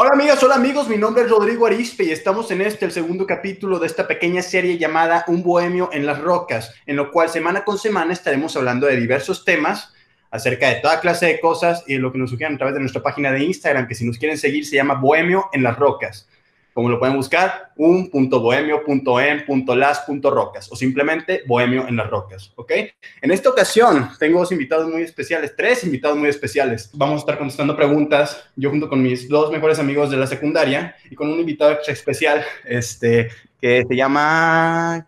Hola amigas, hola amigos, mi nombre es Rodrigo Arispe y estamos en este, el segundo capítulo de esta pequeña serie llamada Un Bohemio en las Rocas, en lo cual semana con semana estaremos hablando de diversos temas acerca de toda clase de cosas y lo que nos sugieran a través de nuestra página de Instagram, que si nos quieren seguir se llama Bohemio en las Rocas como lo pueden buscar, un.bohemio.em.las.rocas o simplemente Bohemio en las Rocas, ¿ok? En esta ocasión tengo dos invitados muy especiales, tres invitados muy especiales. Vamos a estar contestando preguntas, yo junto con mis dos mejores amigos de la secundaria y con un invitado especial, este, que se llama...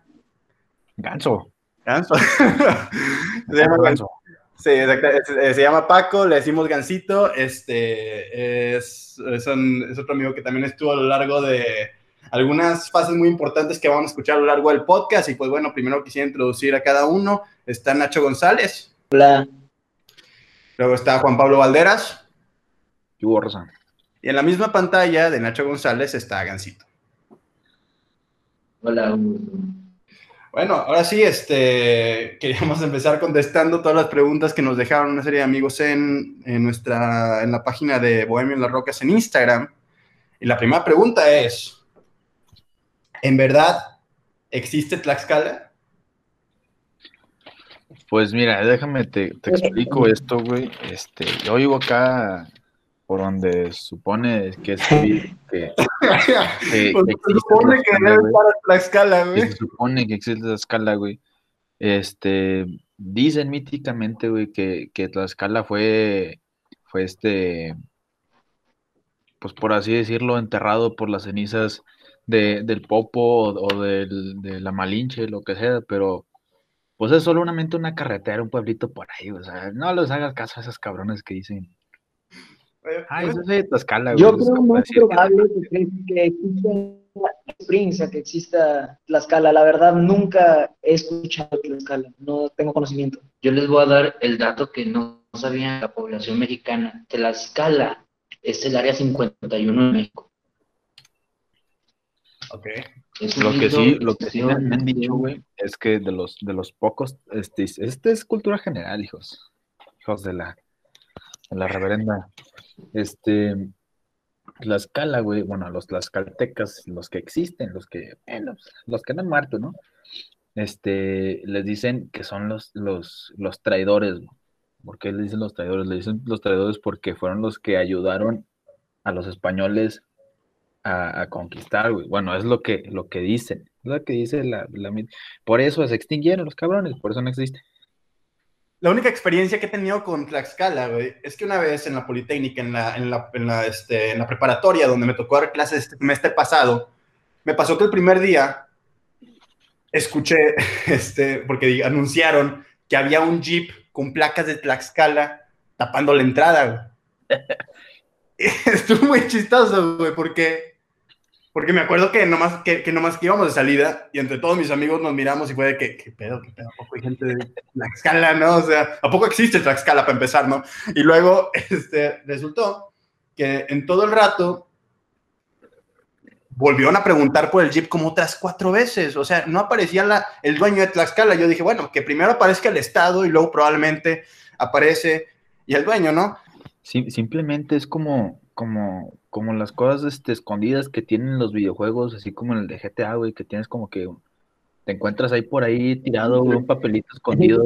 Ganso. Ganso. se llama Ganso. Sí, se llama Paco, le decimos Gancito, este es, es, otro amigo que también estuvo a lo largo de algunas fases muy importantes que vamos a escuchar a lo largo del podcast y pues bueno, primero quisiera introducir a cada uno, está Nacho González. Hola. Luego está Juan Pablo Valderas. Y Y en la misma pantalla de Nacho González está Gancito. Hola. Bueno, ahora sí, este, queríamos empezar contestando todas las preguntas que nos dejaron una serie de amigos en, nuestra, en la página de Bohemio en las Rocas en Instagram. Y la primera pregunta es, ¿en verdad existe Tlaxcala? Pues mira, déjame, te, te explico esto, güey. Este, yo vivo acá por donde supone que es que, que, se supone que debe estar la escala, güey. Se supone que existe la escala, güey. Este, dicen míticamente, güey, que, que Tlaxcala fue, fue este, pues por así decirlo, enterrado por las cenizas de, del Popo o, del, de la Malinche, lo que sea, pero pues es solamente una carretera, un pueblito por ahí, o sea, no les hagas caso a esos cabrones que dicen Ah, eso es de Tlaxcala, Yo creo muy probable que, que exista una experiencia, que exista Tlaxcala. La verdad, nunca he escuchado Tlaxcala, no tengo conocimiento. Yo les voy a dar el dato que no sabía la población mexicana. Tlaxcala es el área 51 de México. Ok. lo que sí, lo que sí me han dicho, güey, es que de los, de los pocos, este, este es cultura general, hijos. Hijos de la, la reverenda este, Tlaxcala, güey, bueno, los tlaxcaltecas, los que existen, los que, bueno, los que no han muerto, ¿no? Este, les dicen que son los, los, los traidores. ¿Por qué les dicen los traidores? Le dicen los traidores porque fueron los que ayudaron a los españoles a, conquistar, güey. Bueno, es lo que, lo que dicen, es lo que dice la, la... Por eso se extinguieron los cabrones, por eso no existen. La única experiencia que he tenido con Tlaxcala, güey, es que una vez en la Politécnica, en la, en la, este, en la preparatoria, donde me tocó dar clases este semestre pasado, me pasó que el primer día escuché, este, porque anunciaron que había un jeep con placas de Tlaxcala tapando la entrada. Estuvo muy chistoso, güey, porque porque me acuerdo que nomás que, que nomás que íbamos de salida y entre todos mis amigos nos miramos y fue de que, ¿qué pedo? ¿Qué pedo? ¿A poco hay gente de Tlaxcala, no? O sea, ¿a poco existe Tlaxcala para empezar, no? Y luego este, resultó que en todo el rato volvieron a preguntar por el Jeep como otras cuatro veces. O sea, no aparecía el dueño de Tlaxcala. Yo dije, bueno, que primero aparezca el Estado y luego probablemente aparece y el dueño, ¿no? Simplemente es como, como, como las cosas este, escondidas que tienen los videojuegos, así como en el de GTA, güey, que tienes como que te encuentras ahí por ahí tirado un papelito escondido.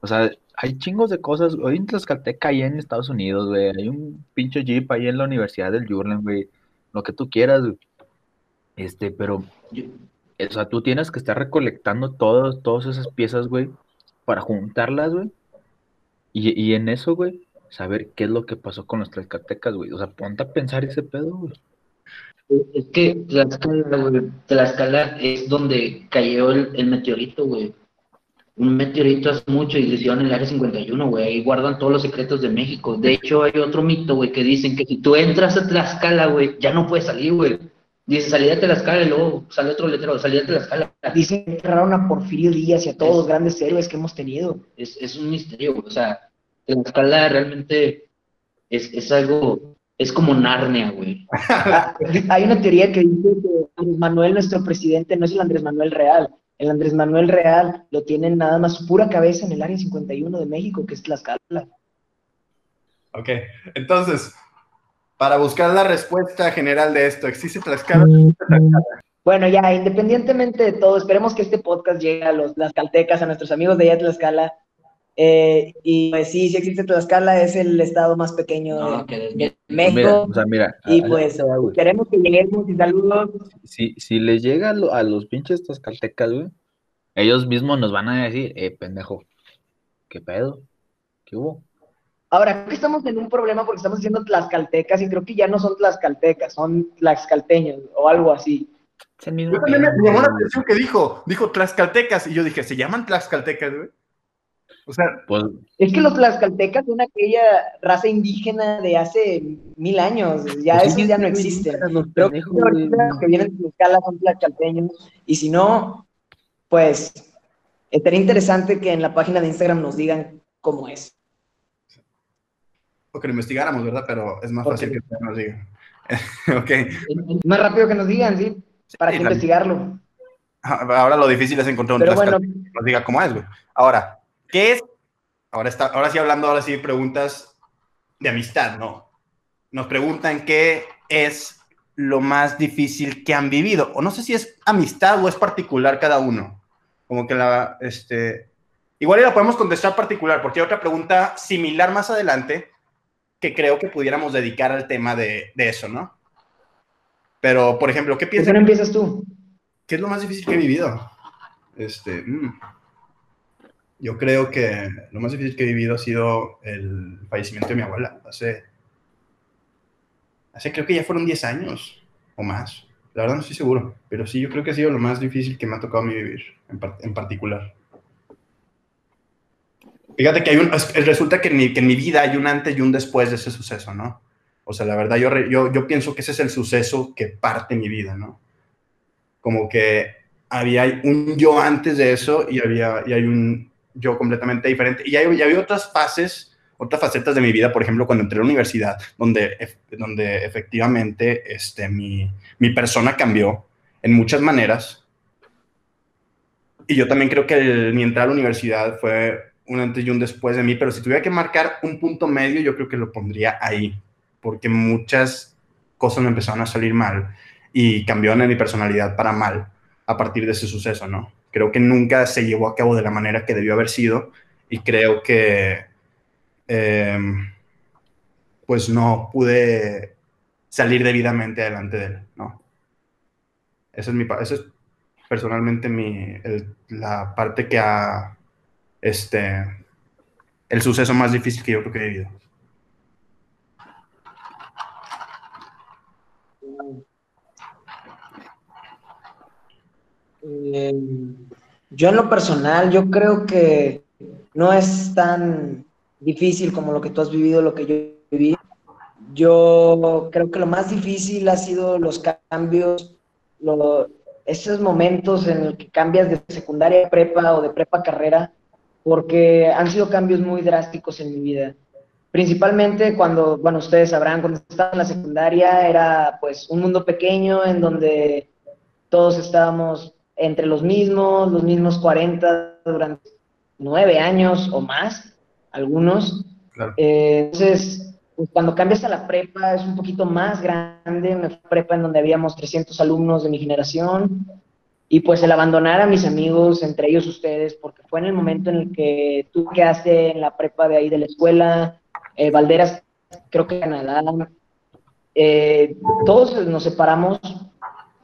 o sea, hay chingos de cosas. Hoy en Tlaxcalteca, ahí en Estados Unidos, güey, hay un pinche jeep ahí en la Universidad del Jurlen, güey, lo que tú quieras, Este, pero, o sea, tú tienes que estar recolectando todas, todas esas piezas, güey, para juntarlas, güey. Y, y en eso, güey, saber qué es lo que pasó con los tlaxcaltecas, güey. O sea, ponte a pensar ese pedo, güey. Es que Tlaxcala, Tlaxcala es donde cayó el, meteorito, güey. Un meteorito hace mucho y le hicieron el área 51, güey. Ahí guardan todos los secretos de México. De hecho, hay otro mito, güey, que dicen que si tú entras a Tlaxcala, güey, ya no puedes salir, güey. Dice, salí de Tlaxcala y luego sale otro letrero, salí de Tlaxcala. Dicen que enterraron a Porfirio Díaz y a todos los grandes héroes que hemos tenido. Es, es un misterio, güey. O sea, escala realmente es, es algo, es como Narnia, güey. Hay una teoría que dice que Andrés Manuel, nuestro presidente, no es el Andrés Manuel real. El Andrés Manuel real lo tienen nada más su pura cabeza en el área 51 de México, que es Tlaxcala. Ok, entonces, para buscar la respuesta general de esto. ¿Existe Tlaxcala? Bueno, ya, independientemente de todo, esperemos que este podcast llegue a los caltecas, a nuestros amigos de allá de Tlaxcala. Eh, y pues sí, sí existe Tlaxcala, es el estado más pequeño de, México. o sea, mira, y pues queremos que lleguemos y saludos. Si, si les llega a, los pinches tlaxcaltecas, güey, ellos mismos nos van a decir, eh, pendejo, ¿qué pedo? ¿Qué hubo? Ahora, creo que estamos en un problema porque estamos diciendo tlaxcaltecas y creo que ya no son tlaxcaltecas, son tlaxcalteños o algo así. Yo también me llamó la atención que dijo, dijo tlaxcaltecas y yo dije, ¿se llaman tlaxcaltecas, güey? O sea, pues, es que los tlaxcaltecas son aquella raza indígena de hace mil años, ya pues esos ya no existen. Creo que los que vienen de Tlaxcala son tlaxcalteños y si no, pues estaría interesante que en la página de Instagram nos digan cómo es o que lo investigáramos, ¿verdad? Pero es más fácil que nos digan. ok. Más rápido que nos digan, ¿sí? Para que investigarlo. Ahora lo difícil es encontrar un bueno, que nos diga cómo es, güey. Ahora, ¿qué es? Ahora, está, ahora sí hablando, ahora sí preguntas de amistad, ¿no? Nos preguntan qué es lo más difícil que han vivido. O no sé si es amistad o es particular cada uno. Como que la, este... Igual ya la podemos contestar particular, porque hay otra pregunta similar más adelante, que creo que pudiéramos dedicar al tema de, eso, ¿no? Pero, por ejemplo, ¿qué piensas? ¿Por qué no empiezas tú? ¿Qué es lo más difícil que he vivido? Este, mm, yo creo que lo más difícil que he vivido ha sido el fallecimiento de mi abuela. Hace, hace creo que ya fueron 10 años o más. La verdad no estoy seguro, pero sí, yo creo que ha sido lo más difícil que me ha tocado a mí vivir, en, en particular. Fíjate que hay un, resulta que en, mi, que en mi vida hay un antes y un después de ese suceso, ¿no? O sea, la verdad, yo, yo, yo pienso que ese es el suceso que parte mi vida, ¿no? Como que había un yo antes de eso y, había, y hay un yo completamente diferente. Y hay, y hay otras fases, otras facetas de mi vida, por ejemplo, cuando entré a la universidad, donde, donde efectivamente este, mi, mi persona cambió en muchas maneras. Y yo también creo que mi entrada a la universidad fue un antes y un después de mí, pero si tuviera que marcar un punto medio, yo creo que lo pondría ahí, porque muchas cosas me empezaron a salir mal y cambiaron en mi personalidad para mal a partir de ese suceso, ¿no? Creo que nunca se llevó a cabo de la manera que debió haber sido y creo que em, pues no pude salir debidamente adelante de él, ¿no? Esa es mi, eso es personalmente mi, la parte que ha este, el suceso más difícil que yo creo que he vivido. Eh, yo en lo personal, yo creo que no es tan difícil como lo que tú has vivido, lo que yo viví. Yo creo que lo más difícil ha sido los cambios, esos momentos en los que cambias de secundaria a prepa o de prepa a carrera, porque han sido cambios muy drásticos en mi vida. Principalmente cuando, bueno, ustedes sabrán, cuando estaba en la secundaria era pues un mundo pequeño en donde todos estábamos entre los mismos, los mismos 40 durante nueve años o más, algunos. Eh, entonces, pues, cuando cambias a la prepa es un poquito más grande, una prepa en donde habíamos 300 alumnos de mi generación, y pues el abandonar a mis amigos, entre ellos ustedes, porque fue en el momento en el que tú quedaste en la prepa de ahí de la escuela, eh, Valderas, creo que Canadá, eh, todos nos separamos,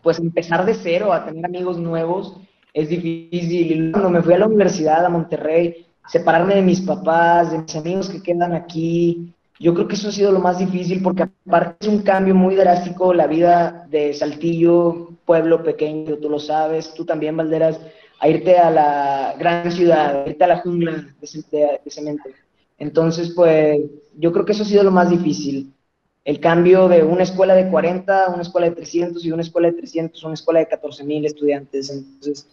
pues empezar de cero a tener amigos nuevos es difícil. Y cuando me fui a la universidad, a Monterrey, separarme de mis papás, de mis amigos que quedan aquí, yo creo que eso ha sido lo más difícil porque aparte es un cambio muy drástico la vida de Saltillo, pueblo pequeño, tú lo sabes, tú también, Valderas, a irte a la gran ciudad, a irte a la jungla de, cemento. Entonces, pues yo creo que eso ha sido lo más difícil. El cambio de una escuela de 40 a una escuela de 300 y una escuela de 300 a una escuela de 14 mil estudiantes. Entonces,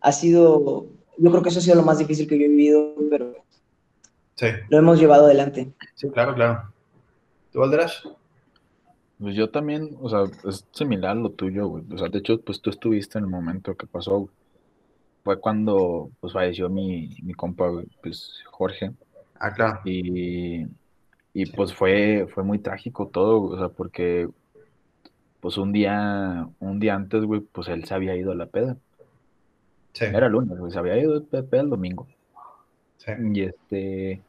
ha sido, yo creo que eso ha sido lo más difícil que yo he vivido, pero Sí. Lo hemos llevado adelante. Sí, claro, claro. ¿Tú, Valderas? Pues yo también, o sea, es similar lo tuyo, güey. O sea, de hecho, pues tú estuviste en el momento que pasó, Fue cuando, pues, falleció mi, mi compa, pues, Jorge. Ah, claro. Y, Y pues fue, fue muy trágico todo, o sea, porque pues un día, un día antes, güey, pues él se había ido a la peda. Sí. Era lunes, güey, se había ido a peda el domingo. Sí. Y este,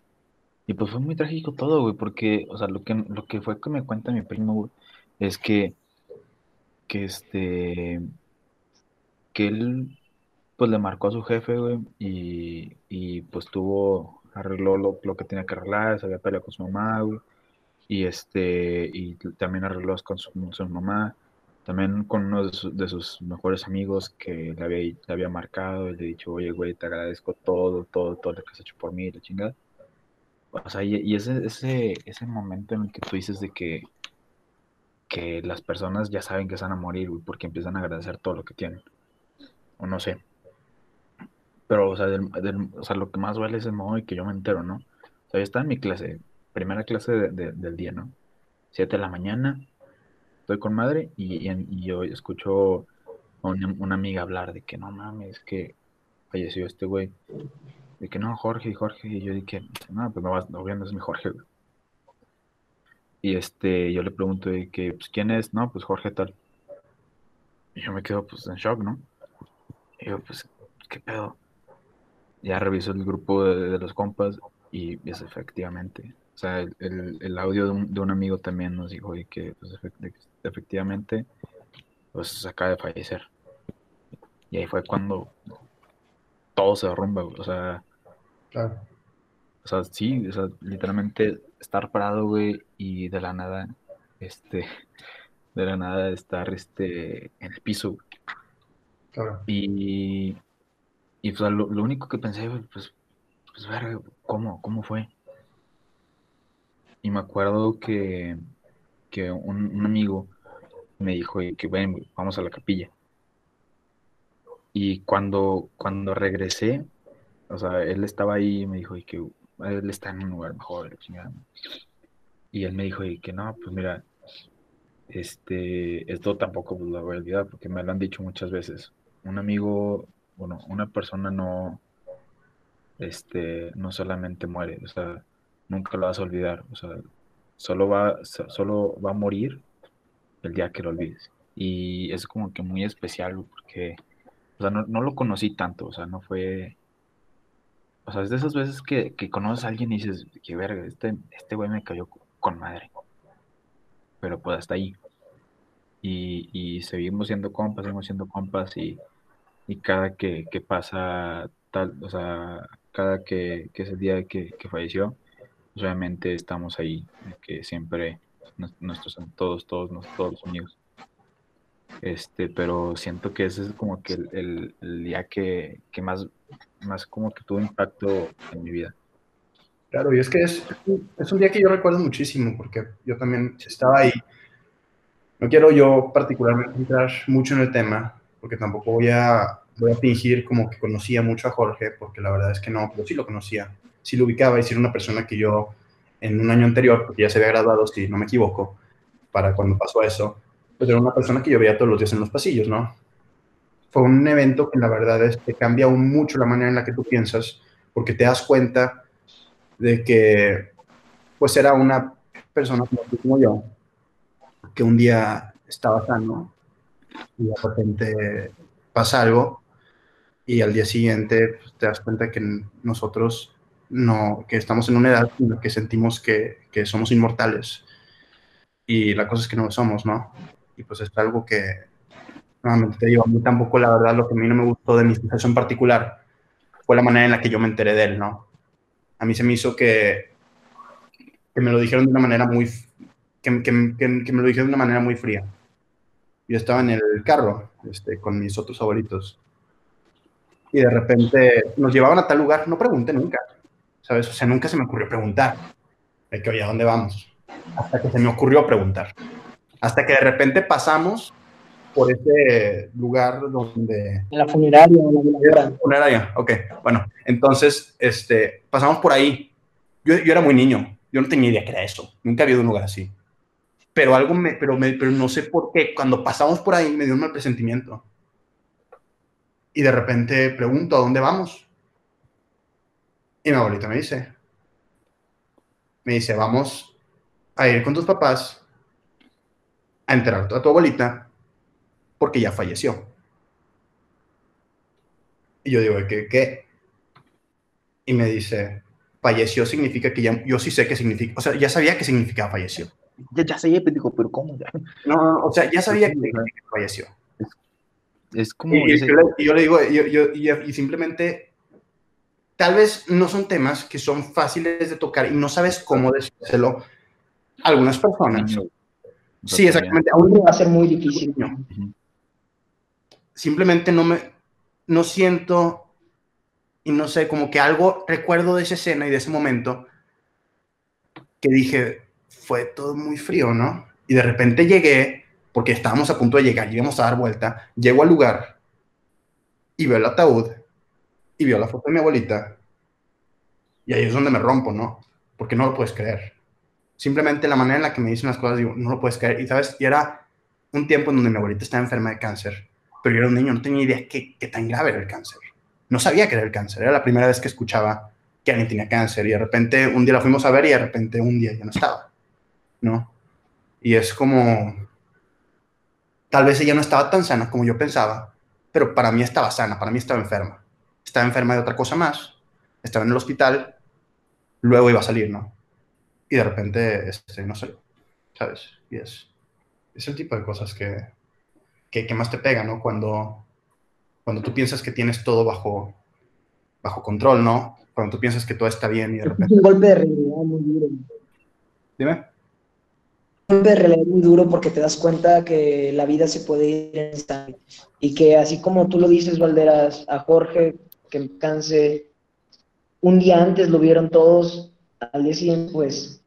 y pues fue muy trágico todo, güey, porque, o sea, lo que, lo que fue que me cuenta mi primo, güey, es que, que este, que él, pues le marcó a su jefe, güey, y, y pues tuvo, arregló lo, que tenía que arreglar, se había peleado con su mamá, güey, y este, y también arregló con su, mamá, también con uno de, sus mejores amigos que le había, le había marcado y le he dicho, oye, güey, te agradezco todo, todo, todo lo que has hecho por mí, la chingada. O sea, y, ese, ese, ese momento en el que tú dices de que, que las personas ya saben que se van a morir, güey, porque empiezan a agradecer todo lo que tienen. O no sé. Pero, o sea, o sea, lo que más vale es el modo y que yo me entero, ¿no? O sea, yo estaba en mi clase, primera clase del día, ¿no? Siete de la mañana, estoy con madre y, yo escucho a una, amiga hablar de que no mames, que falleció este güey. De que no, Jorge, Jorge. Y yo dije, no, pues no, obviamente es mi Jorge. Y este, yo le pregunto de que, pues, ¿quién es? No, pues Jorge tal. Y yo me quedo, pues, en shock, ¿no? Y yo, pues, ¿qué pedo? Ya reviso el grupo de, los compas y es efectivamente. O sea, el, el, audio de un, de un, amigo también nos dijo de que, pues, efectivamente, pues, acaba de fallecer. Y ahí fue cuando todo se derrumba, o sea, Claro. O sea, sí, o sea, literalmente estar parado, güey, y de la nada, este, de la nada estar, este, en el piso. Claro. Y, y pues, lo, único que pensé, pues, pues, ver, ¿cómo, cómo fue? Y me acuerdo que, que un, amigo me dijo que, ven, vamos a la capilla. Y cuando, cuando regresé, o sea, él estaba ahí y me dijo y que él está en un lugar mejor, Y él me dijo y que no, pues mira, este, esto tampoco lo voy a olvidar porque me lo han dicho muchas veces. Un amigo, bueno, una persona no, este, no solamente muere, o sea, nunca lo vas a olvidar, o sea, solo va, solo va a morir el día que lo olvides. Y es como que muy especial porque, o sea, no, no lo conocí tanto, o sea, no fue o sea, es de esas veces que, conoces a alguien y dices, que verga, este, este güey me cayó con madre. Pero pues hasta ahí. Y, seguimos siendo compas, seguimos siendo compas y, cada que, pasa tal, o sea, cada que, es el día que, que falleció, pues, obviamente estamos ahí, que siempre nuestros todos, todos, todos los amigos. Este, pero siento que ese es como que el, día que, más, más como que tuvo impacto en mi vida. Claro, y es que es, es un día que yo recuerdo muchísimo, porque yo también estaba ahí. No quiero yo particularmente entrar mucho en el tema, porque tampoco voy a, voy a fingir como que conocía mucho a Jorge, porque la verdad es que no, pero sí lo conocía, sí lo ubicaba y sí era una persona que yo en un año anterior, porque ya se había graduado, si no me equivoco, para cuando pasó eso, pues era una persona que yo veía todos los días en los pasillos, ¿no? Fue un evento que la verdad es que cambia aún mucho la manera en la que tú piensas, porque te das cuenta de que pues era una persona como yo, que un día estaba sano y de repente pasa algo y al día siguiente pues, te das cuenta que nosotros no, que estamos en una edad en la que sentimos que, que somos inmortales y la cosa es que no lo somos, ¿no? y pues es algo que, nuevamente te digo, a mí tampoco la verdad lo que a mí no me gustó de mi situación particular fue la manera en la que yo me enteré de él, ¿no? A mí se me hizo que, que me lo dijeron de una manera muy, que, que, que, me lo dijeron de una manera muy fría. Yo estaba en el carro este, con mis otros abuelitos y de repente nos llevaban a tal lugar, no pregunté nunca, ¿sabes? O sea, nunca se me ocurrió preguntar de que, oye, ¿a dónde vamos? Hasta que se me ocurrió preguntar. Hasta que de repente pasamos por ese lugar donde... En la funeraria. La funeraria, ok. Bueno, entonces, este, pasamos por ahí. Yo, yo, era muy niño, yo no tenía idea que era eso. Nunca había ido a un lugar así. Pero algo me, pero, me, pero no sé por qué, cuando pasamos por ahí me dio un mal presentimiento. Y de repente pregunto, ¿a dónde vamos? Y mi abuelita me dice, me dice, vamos a ir con tus papás a enterrar a tu abuelita porque ya falleció. Y yo digo, ¿qué? ¿Qué? Y me dice, falleció significa que ya, yo sí sé qué significa, o sea, ya sabía qué significaba falleció. Ya, ya sabía, pero digo, pero ¿cómo? No, o sea, ya sabía que, falleció. Es, como... Y, yo, le digo, yo, yo, y simplemente, tal vez no son temas que son fáciles de tocar y no sabes cómo decírselo a algunas personas. Sí, exactamente. Aún va a ser muy difícil. Simplemente no me, no siento y no sé, como que algo recuerdo de esa escena y de ese momento que dije, fue todo muy frío, ¿no? Y de repente llegué, porque estábamos a punto de llegar, íbamos a dar vuelta, llego al lugar y veo el ataúd y veo la foto de mi abuelita y ahí es donde me rompo, ¿no? Porque no lo puedes creer. Simplemente la manera en la que me dicen las cosas, digo, no lo puedes creer. Y sabes, y era un tiempo en donde mi abuelita estaba enferma de cáncer, pero yo era un niño, no tenía idea qué, qué tan grave era el cáncer no sabía que era el cáncer. Era la primera vez que escuchaba que alguien tenía cáncer y de repente un día la fuimos a ver y de repente un día ya no estaba, ¿no? Y es como, tal vez ella no estaba tan sana como yo pensaba, pero para mí estaba sana, para mí estaba enferma. Estaba enferma de otra cosa más, estaba en el hospital, luego iba a salir, ¿no? Y de repente, este, no sé, ¿sabes? Y es, es el tipo de cosas que, que, que más te pega, ¿no? Cuando, cuando tú piensas que tienes todo bajo, bajo control, ¿no? Cuando tú piensas que todo está bien y de repente... Es un golpe de realidad muy duro. Dime. De realidad muy duro porque te das cuenta que la vida se puede ir en instante y que así como tú lo dices, Valderas, a Jorge, que canse, un día antes lo vieron todos, al día siguiente pues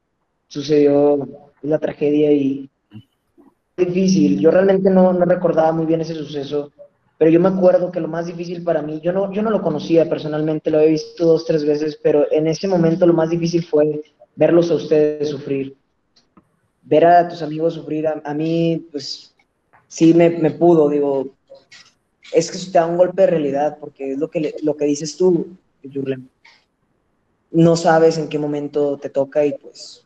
sucedió la tragedia y difícil. Yo realmente no, no recordaba muy bien ese suceso pero yo me acuerdo que lo más difícil para mí, yo no, yo no lo conocía personalmente, lo he visto dos, tres veces, pero en ese momento lo más difícil fue verlos a ustedes sufrir. Ver a tus amigos sufrir, a, mí, pues, sí me, me, pudo, digo, es que te da un golpe de realidad, porque es lo que, lo que dices tú, Jurlen. No sabes en qué momento te toca y pues...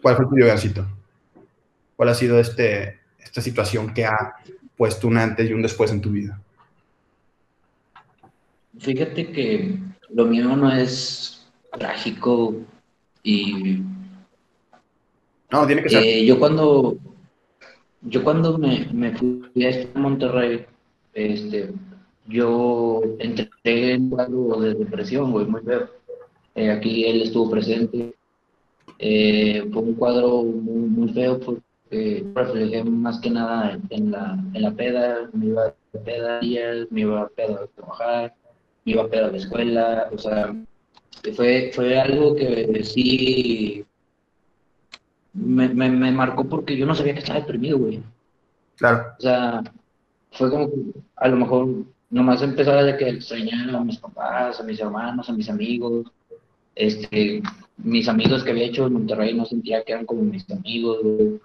¿Cuál fue tu llorancito? ¿Cuál ha sido este, esta situación que ha puesto un antes y un después en tu vida? Fíjate que lo mío no es trágico y... Eh, yo cuando, yo cuando me, fui a Monterrey, este, yo entré en cuadro de depresión, güey, muy feo. Eh, aquí él estuvo presente. Eh, fue un cuadro muy, muy feo porque reflejé más que nada en, la, en la peda, me iba a peda días, me iba a peda a trabajar, me iba a peda a la escuela, o sea, fue, fue algo que sí me, me, me marcó porque yo no sabía que estaba deprimido, güey. Claro. O sea, fue como que a lo mejor nomás empezaba de que extrañaba a mis papás, a mis hermanos, a mis amigos, este, mis amigos que había hecho en Monterrey no sentía que eran como mis amigos, güey.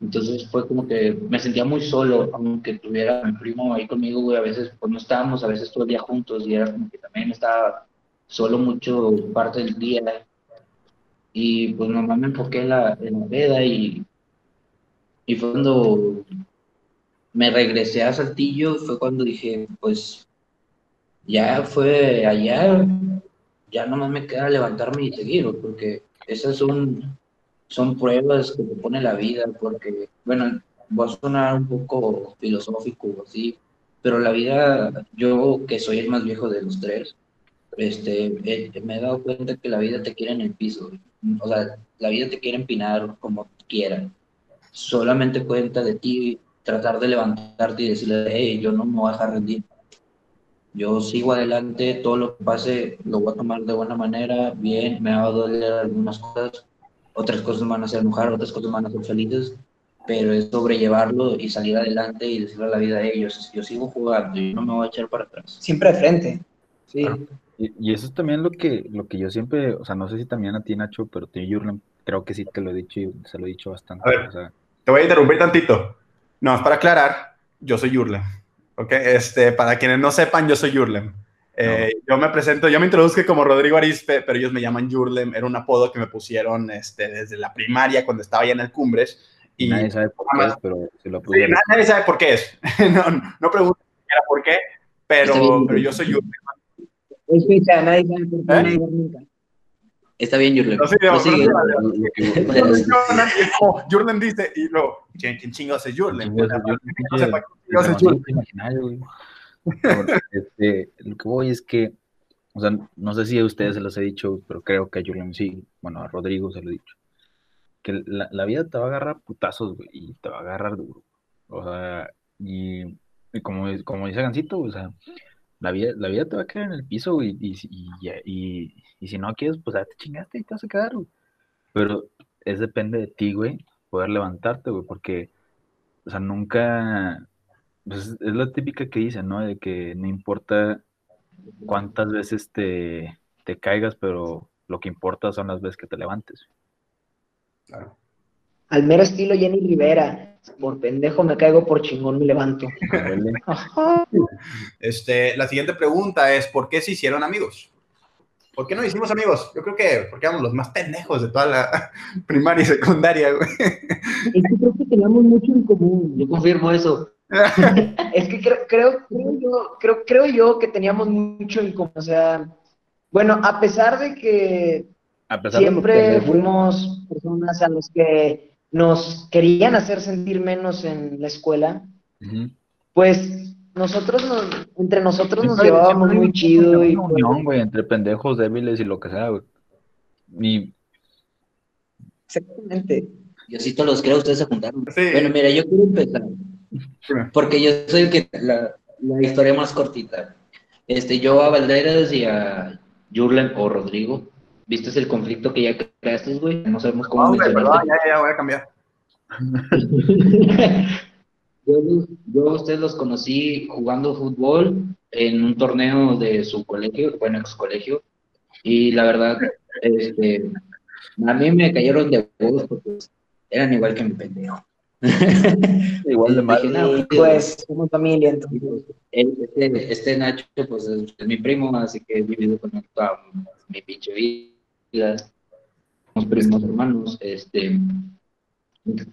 Entonces fue como que me sentía muy solo, aunque tuviera mi primo ahí conmigo, güey, a veces pues no estábamos, a veces todo el día juntos y era como que también estaba solo mucho parte del día. Y pues nomás me enfoqué en la, la veda y, y fue cuando me regresé a Saltillo, fue cuando dije, pues ya fue allá, ya nomás me queda levantarme y seguir, porque esas son son pruebas que te pone la vida, porque, bueno, va a sonar un poco filosófico así, pero la vida, yo que soy el más viejo de los tres, este, eh, me he dado cuenta que la vida te quiere en el piso, o sea, la vida te quiere empinar como quiera, solamente cuenta de ti tratar de levantarte y decirle, hey, yo no me voy a dejar rendir. Yo sigo adelante, todo lo que pase lo voy a tomar de buena manera, bien, me va a doler algunas cosas, otras cosas van a hacer enojar, otras cosas van a ser felices, pero es sobrellevarlo y salir adelante y decirle a la vida de ellos, yo sigo jugando, y no me voy a echar para atrás. Siempre de frente. Sí. Y, eso es también lo que, lo que yo siempre, o sea, no sé si también a ti, Nacho, pero te Jurlen, creo que sí te lo he dicho y se lo he dicho bastante. A ver, te voy a interrumpir tantito. No, es para aclarar, yo soy Jurlen. ¿Ok? Este, para quienes no sepan, yo soy Jurlen. Eh, yo me presento, yo me introduzco como Rodrigo Arispe, pero ellos me llaman Jurlem, era un apodo que me pusieron este, desde la primaria cuando estaba allá en el Cumbres. Y nadie sabe por qué es, pero si lo sí, nadie sabe por qué es. no, no pregunto por qué, pero, pero yo soy Jurlem. Escucha, nadie sabe por qué, ¿Eh? nunca. Está bien, Jurlen. No, sí, Jurlen dice, y luego, ¿quién, quién chingados es Jurlen? Este, lo que voy es que, o sea, no sé si a ustedes se los he dicho, pero creo que a Jurlen sí, bueno, a Rodrigo se lo he dicho, que la, la vida te va a agarrar putazos, güey, y te va a agarrar duro. O sea, y, y como, como dice Gancito, o sea, la vida, la vida te va a quedar en el piso, güey, y, y, y, si no quieres, pues ya te chingaste y te vas a quedar, güey. Pero es depende de ti, güey, poder levantarte, güey, porque, o sea, nunca, pues es la típica que dicen, ¿no? De que no importa cuántas veces te, te caigas, pero lo que importa son las veces que te levantes. Claro. Al mero estilo Jenny Rivera. Por pendejo me caigo, por chingón me levanto. este, la siguiente pregunta es: ¿por qué se hicieron amigos? ¿Por qué no hicimos amigos? Yo creo que porque éramos los más pendejos de toda la primaria y secundaria, güey. Es que creo que teníamos mucho en común. Yo confirmo eso. es que creo, creo, yo, creo, creo yo que teníamos mucho en común. O sea, bueno, a pesar de que siempre fuimos personas a los que nos querían hacer sentir menos en la escuela, pues nosotros entre nosotros nos llevábamos muy chido. y unión, güey, entre pendejos débiles y lo que sea, güey. Exactamente. Yo sí todos los creo, ustedes se juntaron. Bueno, mira, yo quiero empezar. Porque yo soy el que la, la historia más cortita. Este, yo a Valderas y a Jurlen o Rodrigo ¿Viste el conflicto que ya creaste, güey? No sabemos cómo. No, perdón, ya, ya, voy a cambiar. yo, yo a ustedes los conocí jugando fútbol en un torneo de su colegio, bueno, ex colegio, y la verdad, este, a mí me cayeron de huevos porque eran igual que mi pendejo. igual de mal. pues, somos familia, entonces. Este, este, Nacho, pues, es, mi primo, así que he vivido con él toda mi pinche vida somos primos hermanos, este,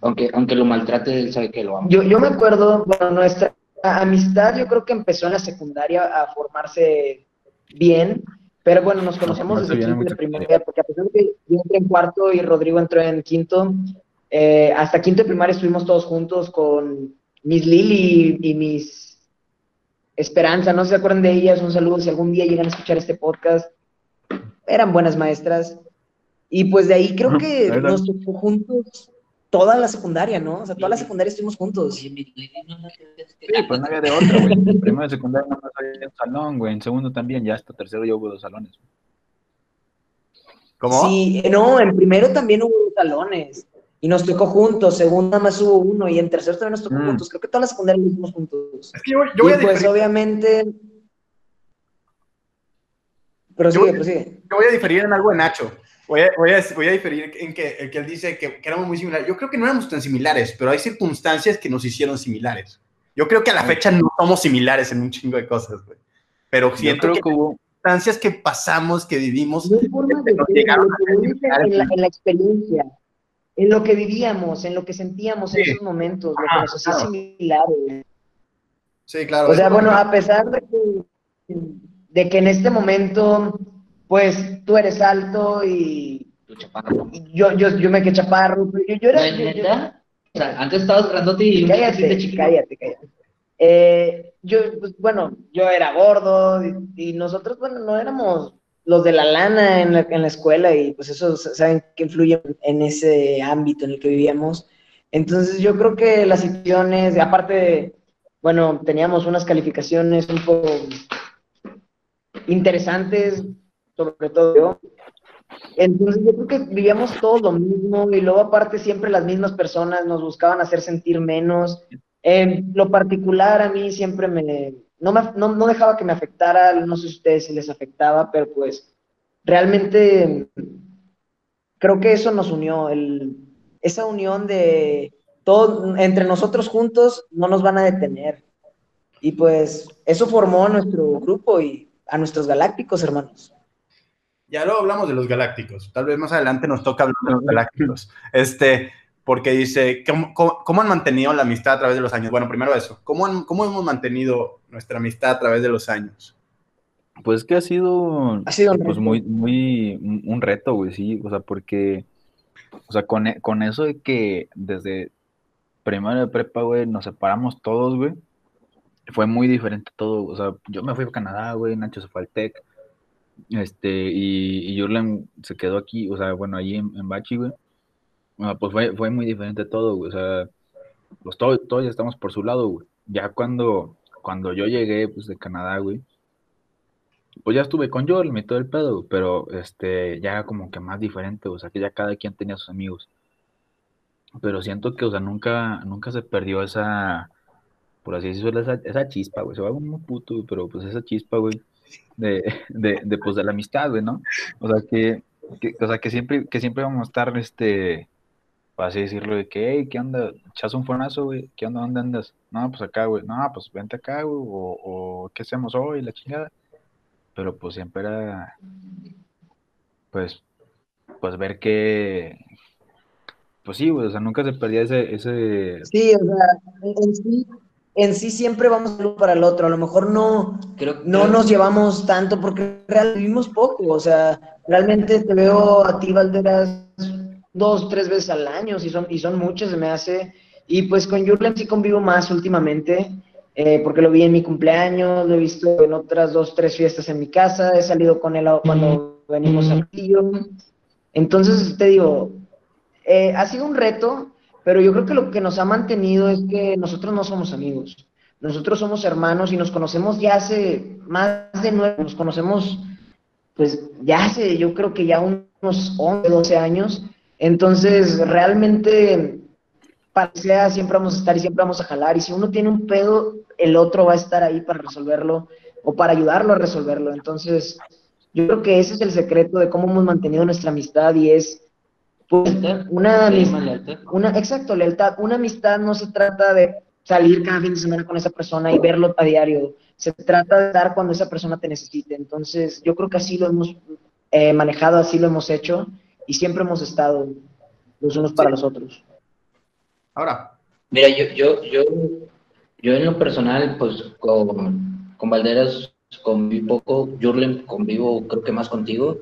aunque, aunque lo maltrate, él sabe que lo ama. Yo, yo me acuerdo, bueno, nuestra amistad yo creo que empezó en la secundaria a formarse bien, pero bueno, nos conocemos desde quinto de primaria, porque a pesar de que yo entré en cuarto y Rodrigo entró en quinto, eh, hasta quinto de primaria estuvimos todos juntos con Miss Lili y, y Miss Esperanza, no se acuerdan de ellas, un saludo si algún día llegan a escuchar este podcast eran buenas maestras. Y pues de ahí creo que nos tocó juntos toda la secundaria, ¿no? O sea, toda la secundaria estuvimos juntos. Sí, pues no había de otra, güey. En primero de secundaria no había un salón, güey. En segundo también, ya hasta tercero ya hubo dos salones. ¿Cómo? Sí, no, en primero también hubo dos salones. Y nos tocó juntos, segundo nada más hubo uno, y en tercero también nos tocó mm. juntos. Creo que toda la secundaria lo hicimos juntos. Es que yo, yo voy y pues obviamente pero sigue, pues sigue. Yo voy a diferir en algo de Nacho. Voy a, voy a, voy a diferir en que, que él dice que, que, éramos muy similares. Yo creo que no éramos tan similares, pero hay circunstancias que nos hicieron similares. Yo creo que a la fecha no somos similares en un chingo de cosas, güey. Pero siento que, hubo circunstancias que pasamos, que vivimos, no que nos llegaron en, la, en la experiencia, en lo que vivíamos, en lo que sentíamos en esos momentos, lo que nos hacía similares. Sí, claro. O sea, bueno, a pesar de que de que en este momento, pues tú eres alto y, yo, yo, yo me quedé chaparro, yo, yo era... o sea, antes estabas grandote y... Cállate, cállate, cállate. Eh, yo, pues, bueno, yo era gordo y, nosotros, bueno, no éramos los de la lana en la, en la escuela y pues eso, saben que influye en ese ámbito en el que vivíamos. Entonces yo creo que las situaciones, aparte, bueno, teníamos unas calificaciones un poco interesantes, sobre todo yo. Entonces yo creo que vivíamos todos lo mismo y luego aparte siempre las mismas personas nos buscaban hacer sentir menos. En lo particular a mí siempre me no, me, no, dejaba que me afectara, no sé si a ustedes si les afectaba, pero pues realmente creo que eso nos unió, el, esa unión de todos, entre nosotros juntos no nos van a detener. Y pues eso formó nuestro grupo y a nuestros galácticos, hermanos. Ya luego hablamos de los galácticos. Tal vez más adelante nos toca hablar de los galácticos. Este, porque dice, ¿cómo, han mantenido la amistad a través de los años? Bueno, primero eso, ¿cómo, ¿cómo hemos mantenido nuestra amistad a través de los años? Pues que ha sido, ha sido pues muy, muy, un reto, güey, sí, o sea, porque, o sea, con, con eso de que desde primero de prepa, güey, nos separamos todos, güey, fue muy diferente todo, o sea, yo me fui a Canadá, güey, Nacho se fue al TEC, este, y, y se quedó aquí, o sea, bueno, allí en, en Bachi, güey, pues fue, fue muy diferente todo, güey, o sea, pues todos, todos ya estamos por su lado, güey, ya cuando, cuando yo llegué, pues, de Canadá, güey, pues ya estuve con Joel, me todo el pedo, pero este, ya como que más diferente, o sea, que ya cada quien tenía sus amigos. Pero siento que, o sea, nunca, nunca se perdió esa, por así decirlo, esa, esa chispa, güey. Se va un puto, pero pues esa chispa, güey, de, de, de, pues, de la amistad, güey, ¿no? O sea, que, o sea, que siempre, que siempre vamos a estar, este, por así decirlo, de que, hey, ¿qué onda? ¿Echas un fonazo, güey? ¿Qué onda? ¿Dónde andas? No, pues acá, güey. No, pues vente acá, güey. O, o ¿qué hacemos hoy? La chingada pero pues siempre era, pues, pues ver que, pues sí, o sea, nunca se perdía ese, ese... Sí, o sea, en sí, en sí siempre vamos uno para el otro, a lo mejor no, Creo, no nos llevamos tanto porque realmente vivimos poco, o sea, realmente te veo a ti, Valderas, dos, tres veces al año, y son, y son muchas, se me hace, y pues con Jurlen sí convivo más últimamente, eh, porque lo vi en mi cumpleaños, lo he visto en otras dos, tres fiestas en mi casa, he salido con él cuando venimos al tío. Entonces, te digo, eh, ha sido un reto, pero yo creo que lo que nos ha mantenido es que nosotros no somos amigos, nosotros somos hermanos y nos conocemos ya hace más de nueve, nos conocemos pues ya hace, yo creo que ya unos 11, 12 años, entonces realmente para sea, siempre vamos a estar y siempre vamos a jalar. Y si uno tiene un pedo, el otro va a estar ahí para resolverlo o para ayudarlo a resolverlo. Entonces, yo creo que ese es el secreto de cómo hemos mantenido nuestra amistad y es pues, una, lealtad. una exacto lealtad. Una amistad no se trata de salir cada fin de semana con esa persona y verlo a diario. Se trata de estar cuando esa persona te necesite. Entonces, yo creo que así lo hemos eh, manejado, así lo hemos hecho y siempre hemos estado los unos para los otros. Ahora. Mira, yo, yo, yo, yo en lo personal, pues con, con Valderas convivo poco, Jurlen convivo creo que más contigo,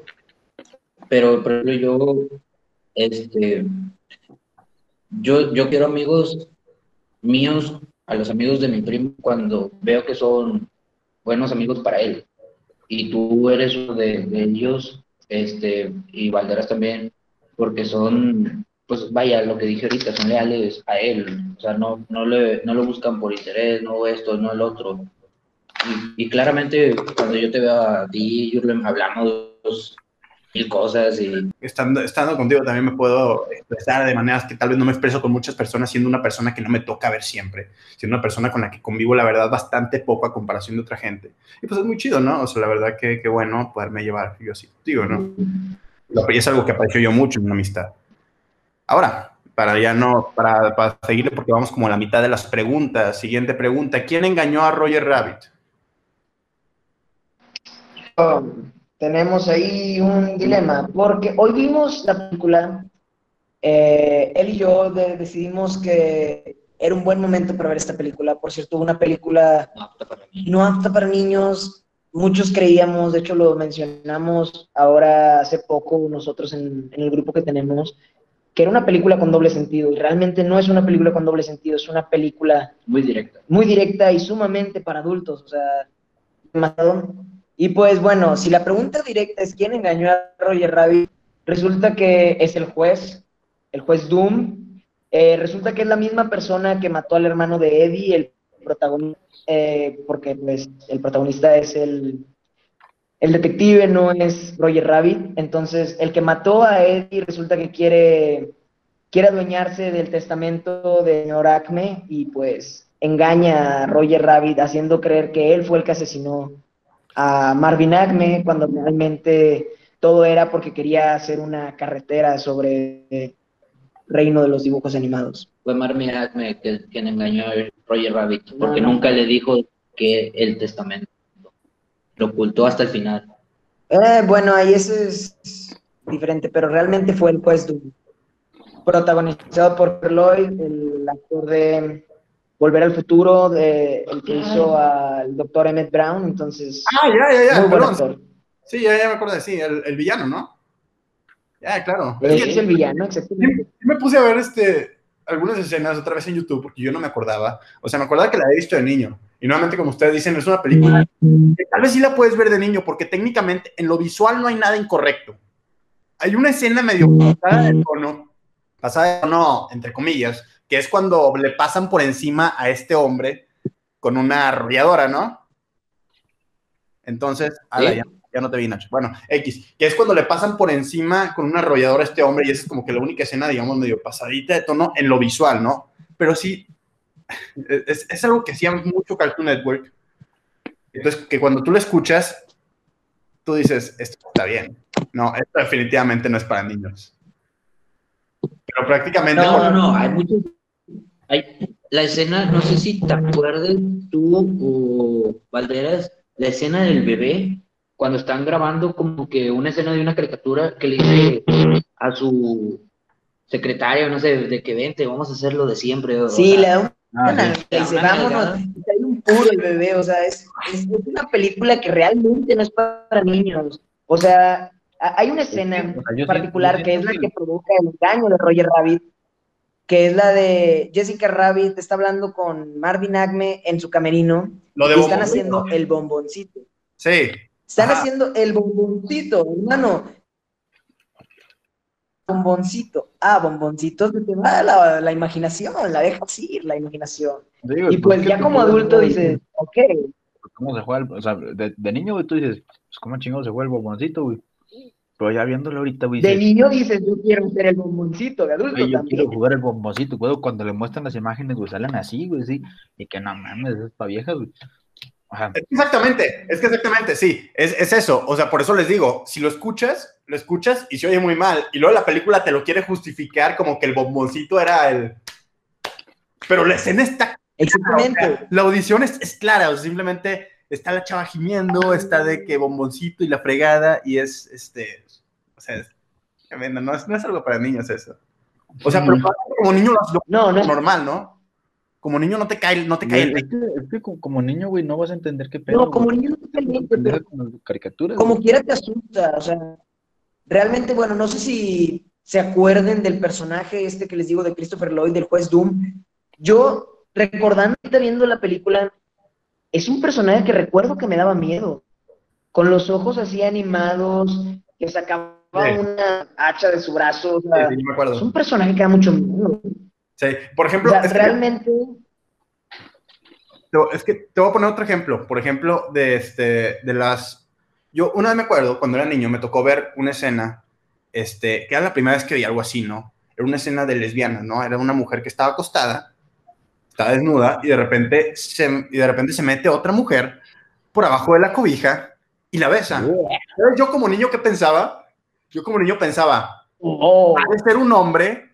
pero por ejemplo yo, este, yo, yo quiero amigos míos, a los amigos de mi primo, cuando veo que son buenos amigos para él. Y tú eres uno de, ellos, este, y Valderas también, porque son pues vaya, lo que dije ahorita, son leales a él, o sea, no, no, le, no lo buscan por interés, no esto, no el otro. Y, claramente cuando yo te veo a ti, Jurlen, hablamos mil cosas y... Estando, estando contigo también me puedo expresar de maneras que tal vez no me expreso con muchas personas, siendo una persona que no me toca ver siempre, siendo una persona con la que convivo, la verdad, bastante poco a comparación de otra gente. Y pues es muy chido, ¿no? O sea, la verdad que, que bueno poderme llevar yo así contigo, ¿no? Y es algo que aprecio yo mucho en una amistad. Ahora, para ya no, para, para seguirle, porque vamos como a la mitad de las preguntas. Siguiente pregunta: ¿Quién engañó a Roger Rabbit? Um, tenemos ahí un dilema, porque hoy vimos la película, eh, él y yo decidimos que era un buen momento para ver esta película. Por cierto, una película no apta para niños. Muchos creíamos, de hecho lo mencionamos ahora hace poco nosotros en el grupo que tenemos, que era una película con doble sentido y realmente no es una película con doble sentido, es una película muy directa. Muy directa y sumamente para adultos, o sea, demasiado. Y pues bueno, si la pregunta directa es quién engañó a Roger Rabbit, resulta que es el juez, el juez Doom. Eh, resulta que es la misma persona que mató al hermano de Eddie, el protagonista, eh, porque pues el protagonista es el, el detective no es Roger Rabbit, entonces el que mató a Eddie resulta que quiere, quiere adueñarse del testamento de señor Acme y pues engaña a Roger Rabbit haciendo creer que él fue el que asesinó a Marvin Acme cuando realmente todo era porque quería hacer una carretera sobre el reino de los dibujos animados. Fue Marvin Acme quien engañó a Roger Rabbit porque nunca le dijo que el testamento lo ocultó hasta el final. Eh, bueno, ahí eso es diferente, pero realmente fue el pues protagonizado por Lloyd, el actor de Volver al Futuro, de, el que hizo al doctor Emmett Brown, entonces... Ah, ya, ya, ya, muy buen actor. Sí, ya, ya me acuerdo, sí, el, el villano, ¿no? Ya, claro. Es, el villano, exactamente. Yo me puse a ver este, algunas escenas otra vez en YouTube porque yo no me acordaba. O sea, me acordaba que la había visto de niño. Y nuevamente, como ustedes dicen, es una película que tal vez sí la puedes ver de niño porque técnicamente en lo visual no hay nada incorrecto. Hay una escena medio pasada de tono, pasada de tono, entre comillas, que es cuando le pasan por encima a este hombre con una arrolladora, ¿no? Entonces, ya no te vi, Nacho. Bueno, X, que es cuando le pasan por encima con un arrollador a este hombre y esa es como que la única escena, digamos, medio pasadita de tono en lo visual, ¿no? Pero sí, es, es algo que hacía mucho Cartoon Network. Entonces, que cuando tú lo escuchas, tú dices, esto está bien. No, esto definitivamente no es para niños. Pero prácticamente... No, no, no, hay mucho... Hay, la escena, no sé si te acuerdas tú o Valderas, la escena del bebé cuando están grabando como que una escena de una caricatura que le dice a su secretario, no sé, de que vente, vamos a hacerlo de siempre. Sí, le da un... Ah, dice, vámonos, hay un puro el bebé, o sea, es, es, una película que realmente no es para niños. O sea, hay una escena en particular que es la que provoca el engaño de Roger Rabbit, que es la de Jessica Rabbit, está hablando con Marvin Agme en su camerino, Lo y están haciendo el bomboncito. Sí. Están haciendo el bomboncito, hermano. Bomboncito. Ah, bomboncito, se te va la, imaginación, la dejas ir, la imaginación. y pues ya como adulto dices, ok. ¿Cómo se juega? o sea, de, niño, güey, tú dices, pues cómo chingado se juega el bomboncito, güey. Pero ya viéndolo ahorita, güey. De niño dices, yo quiero ser el bomboncito, de adulto yo quiero jugar el bomboncito, güey. Cuando le muestran las imágenes, güey, salen así, güey, sí. Y que no mames, es para viejas, güey. Exactamente, es que exactamente, sí, es, eso. O sea, por eso les digo, si lo escuchas, lo escuchas y se oye muy mal. Y luego la película te lo quiere justificar como que el bomboncito era el. Pero la escena está. Exactamente. la audición es, es, clara, o sea, simplemente está la chava gimiendo, está de que bomboncito y la fregada, y es este. O sea, no, es, no es algo para niños eso. O sea, pero como niño no, no, normal, ¿no? como niño no te cae, no te cae el... Es que, como niño, güey, no vas a entender qué pedo. No, como niño no te cae pero como, caricaturas, como quiera te asusta, o sea, realmente, bueno, no sé si se acuerden del personaje este que les digo de Christopher Lloyd, del juez Doom. Yo, recordando viendo la película, es un personaje que recuerdo que me daba miedo, con los ojos así animados, que sacaba una hacha de su brazo, o sea, es un personaje que da mucho miedo. Sí, por ejemplo. es realmente. Que, es que te voy a poner otro ejemplo. Por ejemplo, de, este, de las. Yo una vez me acuerdo, cuando era niño, me tocó ver una escena, este, que era la primera vez que vi algo así, ¿no? Era una escena de lesbiana, ¿no? Era una mujer que estaba acostada, estaba desnuda, y de repente se, y de repente se mete otra mujer por abajo de la cobija y la besa. Yo como niño, ¿qué pensaba? Yo como niño pensaba, oh. ser un hombre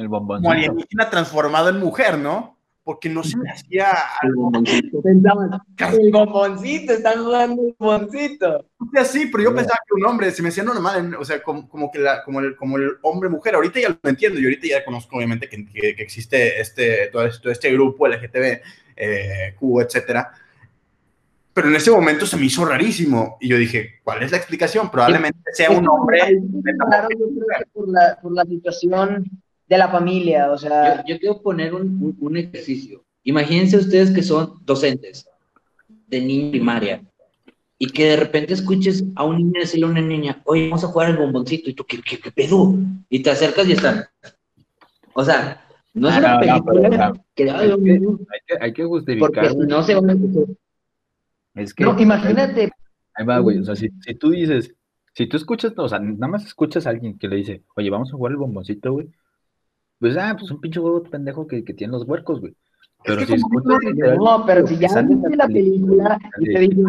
el bomboncito. Como alienígena transformado en mujer, ¿no? Porque no se me hacía algo. el bomboncito, están jugando el bomboncito. Sí, pero yo pensaba que un hombre se me hacía normal, o sea, como, como que la, como, el, como el hombre-mujer. Ahorita ya lo entiendo y ahorita ya conozco, obviamente, que, que, existe este, todo, este, este grupo LGTB, eh, Q, etcétera. Pero en ese momento se me hizo rarísimo y yo dije, ¿cuál es la explicación? Probablemente sea un hombre. Claro, yo creo que por la, por la situación de la familia, o sea... Yo, quiero poner un, un, ejercicio. Imagínense ustedes que son docentes de niña primaria y que de repente escuches a un niño decirle a una niña, oye, vamos a jugar el bomboncito, y tú, ¿qué, qué, qué pedo? Y te acercas y están... O sea, no es una película que, hay, que, hay, que, justificar. Porque no se van a Es que... No, imagínate... Ahí va, güey, o sea, si, si tú dices... Si tú escuchas, o sea, nada más escuchas a alguien que le dice, oye, vamos a jugar el bomboncito, güey, pues, ah, pues un pinche huevo pendejo que, que tiene los huercos, güey. Pero si escuchas. No, pero si ya viste la película y te dicen.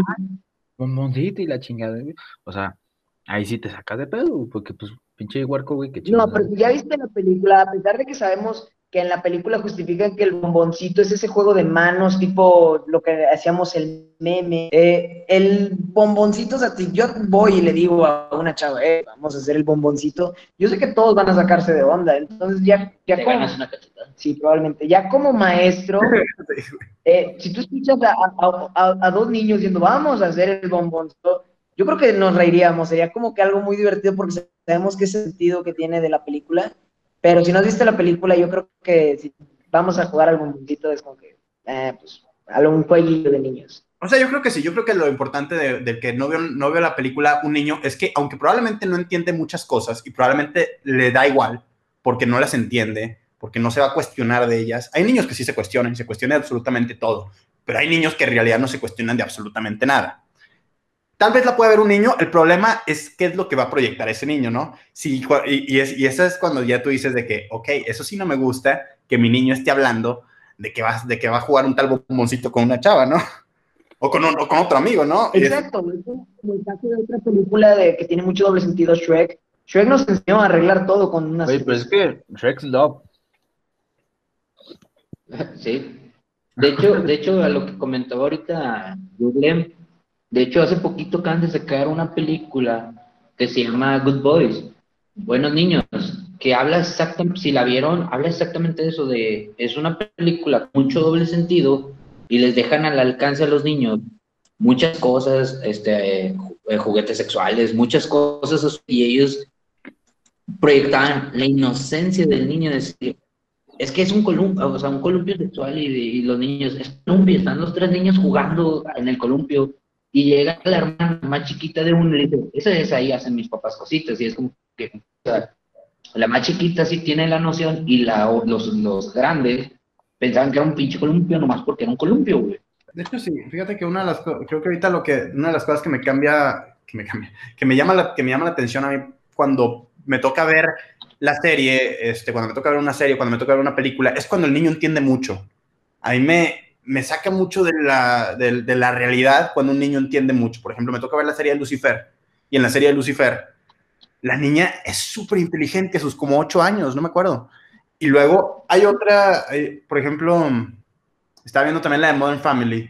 Un moncito y la chingada, güey. O sea, ahí sí te sacas de pedo, porque pues pinche huerco, güey, que No, pero si ya viste la película, a pesar de que sabemos que en la película justifican que el bomboncito es ese juego de manos, tipo lo que hacíamos el meme. Eh, el bomboncito, o sea, si yo voy y le digo a una chava, eh, vamos a hacer el bomboncito, yo sé que todos van a sacarse de onda, entonces ya, ya como, Sí, probablemente. Ya como maestro, eh, si tú escuchas a, a, dos niños diciendo, vamos a hacer el bomboncito, yo creo que nos reiríamos, sería como que algo muy divertido porque sabemos qué sentido que tiene de la película pero si no viste la película, yo creo que si vamos a jugar algún momentito es como que, eh, pues, algún jueguillo de niños. O sea, yo creo que sí, yo creo que lo importante del que no veo, no veo la película un niño es que aunque probablemente no entiende muchas cosas y probablemente le da igual porque no las entiende, porque no se va a cuestionar de ellas, hay niños que sí se cuestionan, se cuestionan absolutamente todo, pero hay niños que en realidad no se cuestionan de absolutamente nada. Tal vez la puede ver un niño, el problema es qué es lo que va a proyectar ese niño, ¿no? Sí, y, es, y eso es cuando ya tú dices de que, ok, eso sí no me gusta, que mi niño esté hablando de que, va, de que va a jugar un tal bomboncito con una chava, ¿no? O con, con otro amigo, ¿no? Exacto, es como el caso de otra película de, que tiene mucho doble sentido, Shrek. Shrek nos enseñó a arreglar todo con una... Oye, pero es que Shrek's love. Sí. De hecho, de hecho, a lo que comentaba ahorita Google, de hecho, hace poquito acaban de sacar una película que se llama Good Boys, Buenos Niños, que habla exactamente, si la vieron, habla exactamente de eso, de, es una película con mucho doble sentido y les dejan al alcance a los niños muchas cosas, este, eh, juguetes sexuales, muchas cosas, y ellos proyectaban la inocencia del niño, decir, es que es un columpio, o sea, un columpio sexual y, y los niños, es columpio, están los tres niños jugando en el columpio, y llega la hermana más chiquita de uno y dice, esa es ahí hacen mis papás cositas, y es como que, o sea, la más chiquita sí tiene la noción, y la, los, los grandes pensaban que era un pinche columpio nomás porque era un columpio, güey. De hecho, sí, fíjate que una de las creo que ahorita lo que, una de las cosas que me cambia, que me cambia, que me llama la, que me llama la atención a mí cuando me toca ver la serie, este, cuando me toca ver una serie, cuando me toca ver una película, es cuando el niño entiende mucho. A mí me, me saca mucho de la, de, la realidad cuando un niño entiende mucho. Por ejemplo, me toca ver la serie de Lucifer y en la serie de Lucifer la niña es súper inteligente sus como ocho años, no me acuerdo. Y luego hay otra, por ejemplo, estaba viendo también la de Modern Family.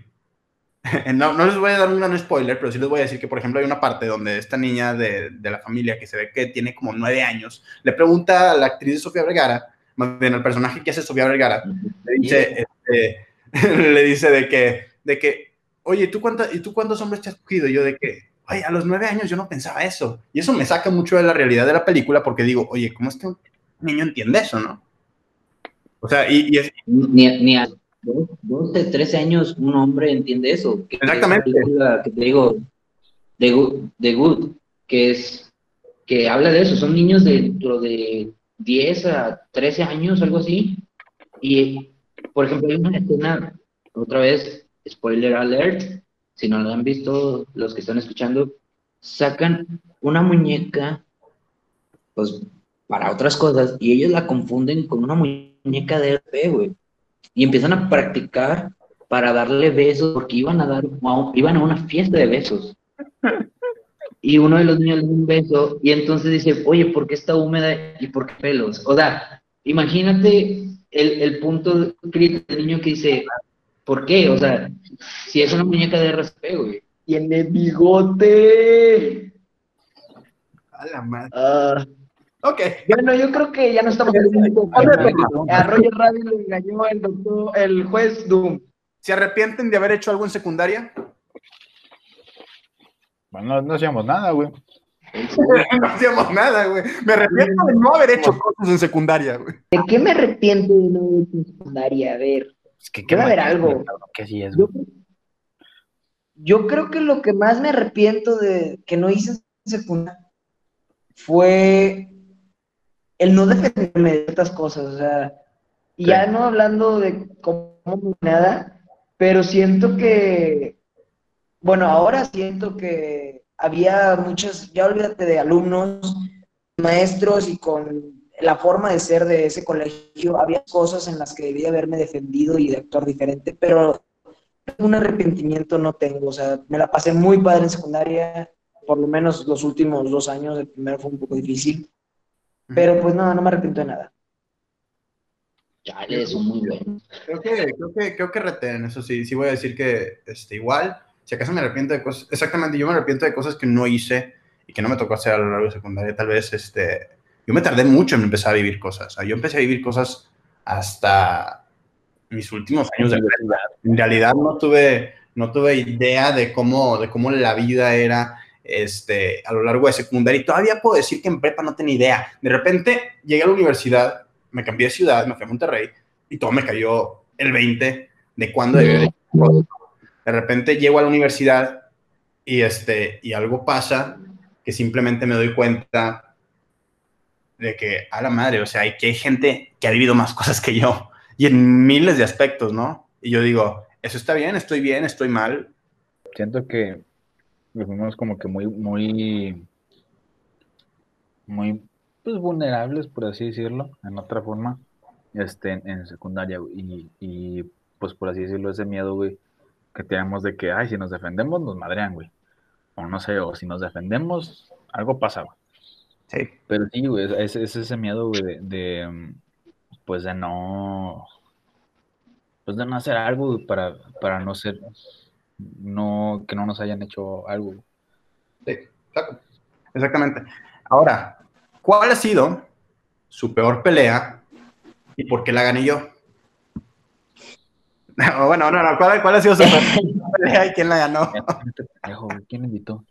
no, no les voy a dar un spoiler, pero sí les voy a decir que, por ejemplo, hay una parte donde esta niña de, de la familia que se ve que tiene como nueve años, le pregunta a la actriz Sofía Vergara, más bien al personaje que hace Sofía Vergara, le dice, este, le dice de que, de que, oye, ¿tú, ¿y tú cuántos hombres te has cogido? Y yo de que, oye, a los nueve años yo no pensaba eso. Y eso me saca mucho de la realidad de la película porque digo, oye, ¿cómo es que un niño entiende eso, no? O sea, y, es... Ni, a 12, 13 años un hombre entiende eso. Exactamente. que te digo, de Good, Good, que es, que habla de eso, son niños dentro de 10 a 13 años, algo así, y por ejemplo, hay una escena, otra vez, spoiler alert, si no lo han visto los que están escuchando, sacan una muñeca, pues, para otras cosas, y ellos la confunden con una muñeca de RP, güey. Y empiezan a practicar para darle besos, porque iban a dar, iban a una fiesta de besos. Y uno de los niños le da un beso, y entonces dice, oye, ¿por qué está húmeda y por qué pelos? O sea, imagínate el, el punto crítico del niño que dice, ¿por qué? O sea, si es una muñeca de RSP, güey. Tiene bigote. A la madre. Ah. ok. Bueno, yo creo que ya no estamos A Roger Rabbit le engañó el doctor, el juez Doom. ¿Se arrepienten de haber hecho algo en secundaria? Bueno, no hacíamos nada, güey. no hacíamos nada, güey. Me arrepiento de no haber hecho cosas en secundaria, güey. ¿De qué me arrepiento de no haber hecho en secundaria? A ver. Es que quiero ver algo. es, yo, yo, creo que lo que más me arrepiento de que no hice en secundaria fue el no defenderme de estas cosas. O sea, y ya no hablando de cómo nada, pero siento que, bueno, ahora siento que había muchos, ya olvídate de alumnos, maestros y con la forma de ser de ese colegio, había cosas en las que debía haberme defendido y de actuar diferente, pero un arrepentimiento no tengo, o sea, me la pasé muy padre en secundaria, por lo menos los últimos dos años, el primero fue un poco difícil, pero pues no, no me arrepiento de nada. Chale, son muy buenos. Creo que, creo que, creo que reten, eso sí, sí voy a decir que este, igual, si acaso me arrepiento de cosas, exactamente, yo me arrepiento de cosas que no hice y que no me tocó hacer a lo largo de secundaria, tal vez, este, yo me tardé mucho en empezar a vivir cosas, yo empecé a vivir cosas hasta mis últimos años de vida. En realidad no tuve, no tuve idea de cómo, de cómo la vida era este, a lo largo de secundaria y todavía puedo decir que en prepa no tenía idea. De repente llegué a la universidad, me cambié de ciudad, me fui a Monterrey y todo me cayó el 20 de cuándo de... De repente llego a la universidad y, este, y algo pasa que simplemente me doy cuenta de que, a la madre, o sea, que hay gente que ha vivido más cosas que yo y en miles de aspectos, ¿no? Y yo digo, eso está bien, estoy bien, estoy mal. Siento que fuimos como que muy, muy, muy, pues vulnerables, por así decirlo, en otra forma, este, en, secundaria, y, y, pues por así decirlo, ese miedo, güey, que tenemos de que, ay, si nos defendemos, nos madrean, güey. O no sé, o si nos defendemos, algo pasa, güey. Sí. Pero sí, güey, es, es ese miedo, güey, de, de, pues de no, pues de no hacer algo para, para no ser, no, que no nos hayan hecho algo. Sí, exactamente. Ahora, ¿cuál ha sido su peor pelea y por qué la gané yo? bueno, no, no, ¿cuál, cuál ha sido su pelea y quién la ganó? ¿Quién invitó?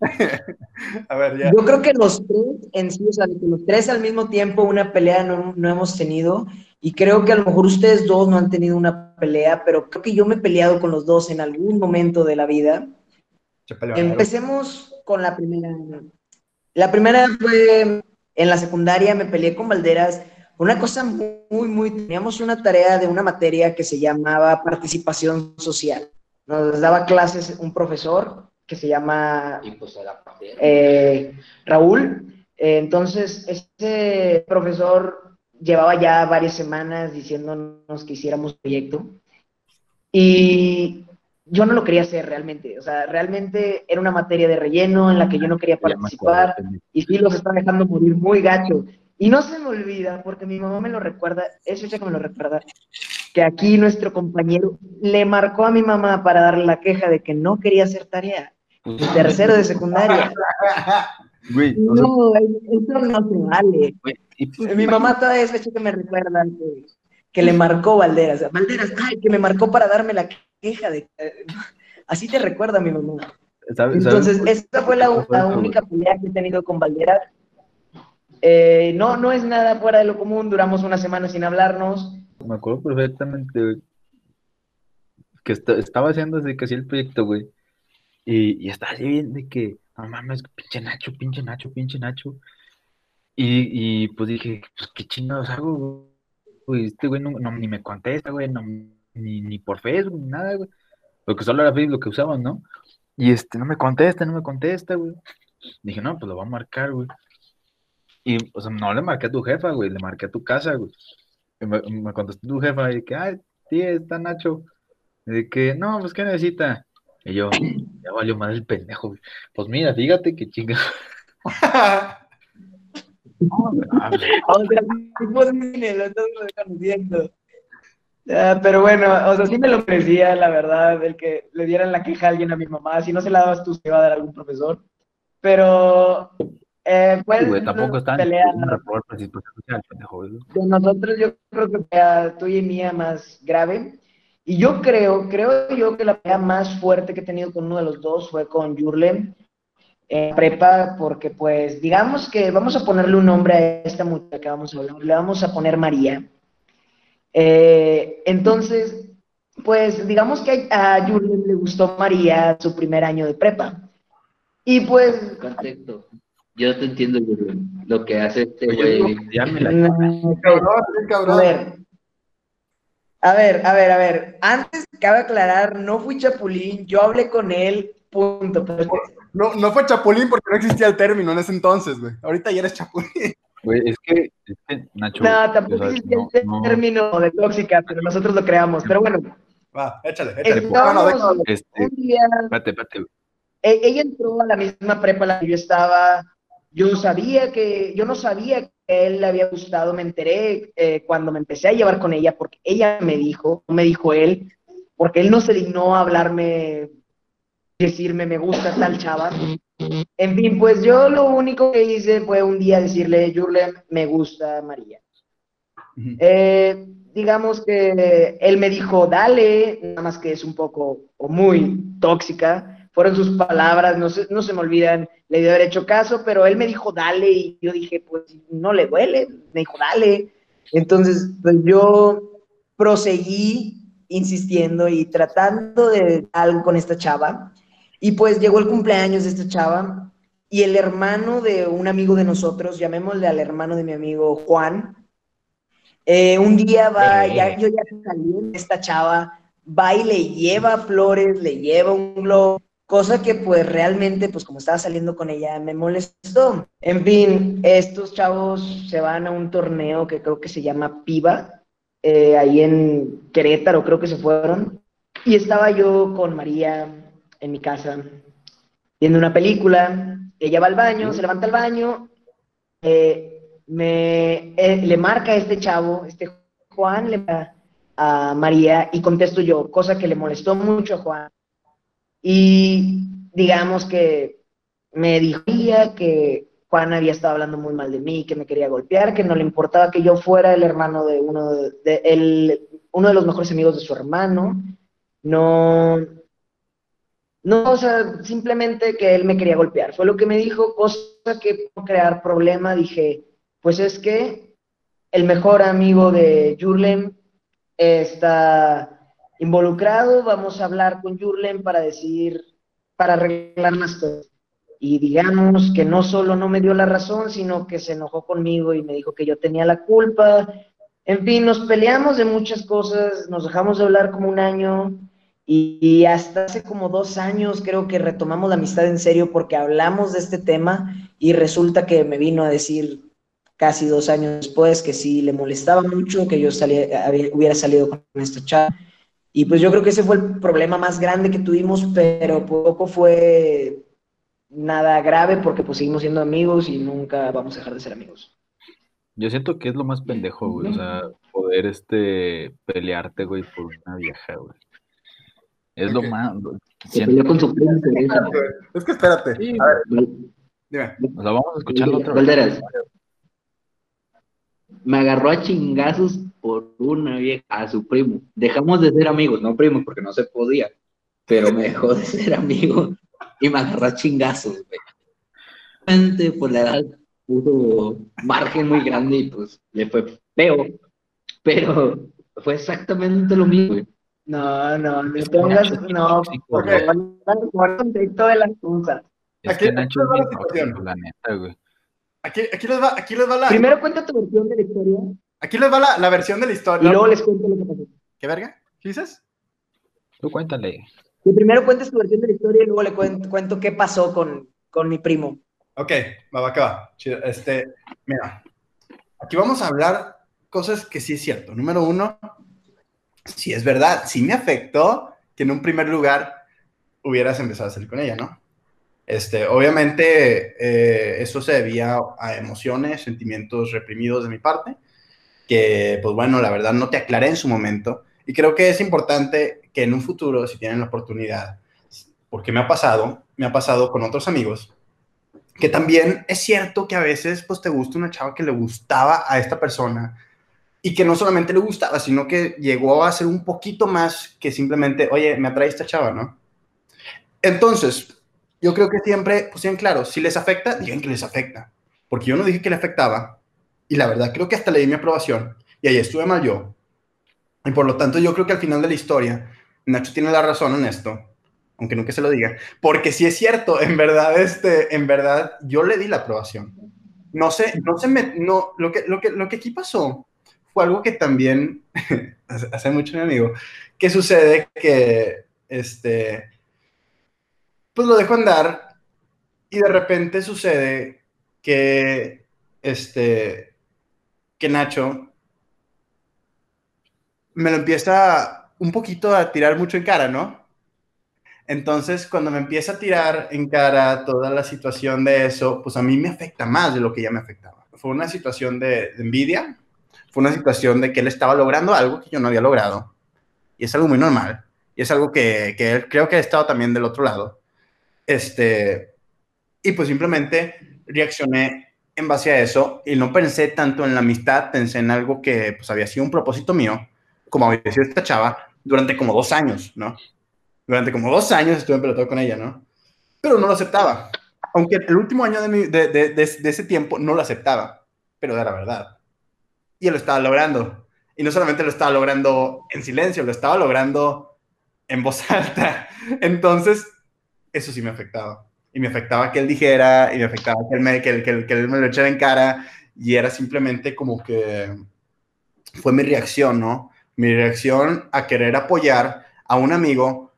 A ver, ya. Yo creo que los tres en sí, o sea, los tres al mismo tiempo una pelea no, no, hemos tenido. Y creo que a lo mejor ustedes dos no han tenido una pelea, pero creo que yo me he peleado con los dos en algún momento de la vida. Empecemos con la primera. La primera fue en la secundaria, me peleé con Valderas. Una cosa muy, muy. Teníamos una tarea de una materia que se llamaba participación social. Nos daba clases un profesor que se llama pues, eh, Raúl. Entonces, este profesor llevaba ya varias semanas diciéndonos que hiciéramos proyecto y yo no lo quería hacer realmente, o sea, realmente era una materia de relleno en la que yo no quería participar y sí los estaba dejando morir muy gacho. Y no se me olvida, porque mi mamá me lo recuerda, es fecha que me lo recuerda, que aquí nuestro compañero le marcó a mi mamá para darle la queja de que no quería hacer tarea tercero de secundaria. no, eso no se vale. Mi mamá todavía es hecho que me recuerda que, le marcó Valderas. Valderas, ay, que me marcó para darme la queja de... Así te recuerda mi mamá. Entonces, esta fue la, única pelea que he tenido con Valderas. Eh, no, no es nada fuera de lo común, duramos una semana sin hablarnos. Me acuerdo perfectamente que estaba haciendo así casi el proyecto, güey. Y, estaba así bien de que, no mames, pinche Nacho, pinche Nacho, pinche Nacho. Y, y pues dije, pues qué chingados hago, güey. Este güey no, ni me contesta, güey, ni, ni por Facebook, ni nada, güey. Lo que solo era Facebook lo que usaban, ¿no? Y este, no me contesta, no me contesta, güey. Dije, no, pues lo voy a marcar, güey. Y, o sea, no le marqué a tu jefa, güey, le marqué a tu casa, güey. Me, me contestó tu jefa y que, ay, tía, está Nacho. Y de que, no, pues, ¿qué necesita? Y yo, ya valió más el pendejo. Pues mira, fíjate que chinga. pero bueno, o sea, sí me lo merecía, la verdad, el que le dieran la queja a alguien a mi mamá. Si no se la dabas tú, se iba a dar a algún profesor. Pero, eh, pues, sí, tampoco está pelea, de nosotros, yo creo que pelea tuya y mía más grave. Y yo creo, creo yo que la pelea más fuerte que he tenido con uno de los dos fue con Jurlen en prepa, porque pues digamos que vamos a ponerle un nombre a esta muchacha que vamos a hablar, le vamos a poner María. Eh, entonces, pues digamos que a Jurlen le gustó María su primer año de prepa. Y pues... Perfecto. Yo te entiendo, lo que hace este güey. Ya me la... cabrón, A ver, a ver, a ver, a ver. Antes cabe aclarar, no fui chapulín, yo hablé con él, punto. No, no fue chapulín porque no existía el término en ese entonces, güey. Ahorita ya eres chapulín. Güey, es que, Nacho. No, tampoco existía el término de tóxica, pero nosotros lo creamos. Pero bueno. Va, échale, échale. Estábamos, este, espérate, espérate. E, ella entró a la misma prepa en la que yo estaba. Yo sabía que, yo no sabía que a él le había gustado, me enteré eh, cuando me empecé a llevar con ella, porque ella me dijo, no me dijo él, porque él no se dignó a hablarme, decirme me gusta tal chava. En fin, pues yo lo único que hice fue un día decirle, Jurlen, me gusta María. Eh, digamos que él me dijo, dale, nada más que es un poco o muy tóxica, fueron sus palabras, no se, no se me olvidan, le dio haber hecho caso, pero él me dijo, dale, y yo dije, pues no le duele, me dijo, dale. Entonces, pues yo proseguí insistiendo y tratando de algo con esta chava, y pues llegó el cumpleaños de esta chava, y el hermano de un amigo de nosotros, llamémosle al hermano de mi amigo Juan, eh, un día va, ya, yo ya salí de esta chava, va y le lleva flores, le lleva un globo, cosa que pues realmente, pues como estaba saliendo con ella, me molestó. En fin, estos chavos se van a un torneo que creo que se llama Piva, eh, ahí en Querétaro creo que se fueron, y estaba yo con María en mi casa viendo una película, ella va al baño, se levanta al baño, eh, me, eh, le marca a este chavo, este Juan, le a María y contesto yo, cosa que le molestó mucho a Juan y digamos que me dijo que Juan había estado hablando muy mal de mí, que me quería golpear, que no le importaba que yo fuera el hermano de uno de, el, uno de los mejores amigos de su hermano. No, no, o sea, simplemente que él me quería golpear. Fue lo que me dijo, cosa que por crear problema dije, pues es que el mejor amigo de Jurlem está involucrado, vamos a hablar con Jurlen para decir, para arreglar las cosas. Y digamos que no solo no me dio la razón, sino que se enojó conmigo y me dijo que yo tenía la culpa. En fin, nos peleamos de muchas cosas, nos dejamos de hablar como un año y, hasta hace como dos años creo que retomamos la amistad en serio porque hablamos de este tema y resulta que me vino a decir casi dos años después que sí le molestaba mucho que yo hubiera salido con esta chava y pues yo creo que ese fue el problema más grande que tuvimos, pero poco fue nada grave porque pues seguimos siendo amigos y nunca vamos a dejar de ser amigos. Yo siento que es lo más pendejo, güey, o sea, poder este pelearte, güey, por una vieja, güey. Es lo más. Se con su Es que espérate. A ver. Dime. O sea, vamos a escucharlo otra vez. Me agarró a chingazos por una vieja, a su primo. Dejamos de ser amigos, no primos, porque no se podía, pero me dejó de ser amigo y me agarró chingazos, güey. Por la edad puso margen muy grande y pues le fue feo, pero fue exactamente lo mismo, güey. No, no, no pongas, no, porque van a contexto de las cosas. Es que Nacho es la neta, güey. Aquí, aquí, les va, aquí les va la. Primero cuenta tu versión de la historia. Aquí les va la, la, versión de la historia. Y luego les cuento lo que pasó. ¿Qué verga? ¿Qué dices? Tú cuéntale. Que primero cuentes tu versión de la historia y luego le cuento, cuento qué pasó con, con mi primo. Ok, va, va, que va. Este, mira, aquí vamos a hablar cosas que sí es cierto. Número uno, sí es verdad, sí me afectó que en un primer lugar hubieras empezado a salir con ella, ¿no? Este, obviamente, eh, eso se debía a emociones, sentimientos reprimidos de mi parte que, pues bueno, la verdad no te aclaré en su momento. Y creo que es importante que en un futuro, si tienen la oportunidad, porque me ha pasado, me ha pasado con otros amigos, que también es cierto que a veces pues te gusta una chava que le gustaba a esta persona y que no solamente le gustaba, sino que llegó a ser un poquito más que simplemente, oye, me atrae esta chava, ¿no? Entonces, yo creo que siempre, pues bien claro, si les afecta, digan que les afecta, porque yo no dije que le afectaba, y la verdad, creo que hasta le di mi aprobación. Y ahí estuve mal yo. Y por lo tanto, yo creo que al final de la historia, Nacho tiene la razón en esto, aunque nunca se lo diga. Porque si es cierto, en verdad, este, en verdad, yo le di la aprobación. No sé, no se no, lo que, lo que, lo que aquí pasó fue algo que también, hace mucho mi amigo, que sucede que, este, pues lo dejo andar y de repente sucede que, este, que Nacho me lo empieza un poquito a tirar mucho en cara, ¿no? Entonces, cuando me empieza a tirar en cara toda la situación de eso, pues a mí me afecta más de lo que ya me afectaba. Fue una situación de, envidia, fue una situación de que él estaba logrando algo que yo no había logrado. Y es algo muy normal. Y es algo que, que él creo que ha estado también del otro lado. Este, y pues simplemente reaccioné en base a eso y no pensé tanto en la amistad, pensé en algo que pues había sido un propósito mío, como había sido esta chava, durante como dos años, ¿no? Durante como dos años estuve pelotón con ella, ¿no? Pero no lo aceptaba. Aunque el último año de, de, de, de, ese tiempo no lo aceptaba, pero era verdad. Y él lo estaba logrando. Y no solamente lo estaba logrando en silencio, lo estaba logrando en voz alta. Entonces, eso sí me afectaba. Y me afectaba que él dijera, y me afectaba que él me, que, que, que él me lo echara en cara. Y era simplemente como que fue mi reacción, ¿no? Mi reacción a querer apoyar a un amigo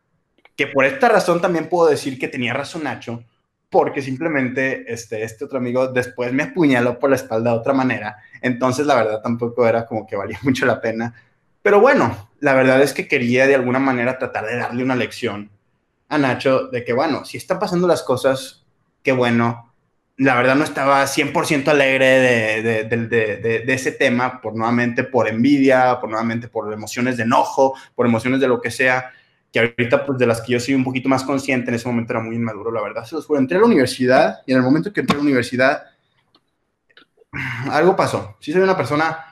que por esta razón también puedo decir que tenía razón Nacho, porque simplemente este, este otro amigo después me apuñaló por la espalda de otra manera. Entonces, la verdad, tampoco era como que valía mucho la pena. Pero bueno, la verdad es que quería de alguna manera tratar de darle una lección a Nacho de que, bueno, si están pasando las cosas, qué bueno. La verdad no estaba 100% alegre de, de, de, ese tema, por nuevamente por envidia, por nuevamente por emociones de enojo, por emociones de lo que sea que ahorita, pues de las que yo soy un poquito más consciente, en ese momento era muy inmaduro, la verdad. Se los fue. Entré a la universidad y en el momento que entré a la universidad, algo pasó. Sí soy una persona,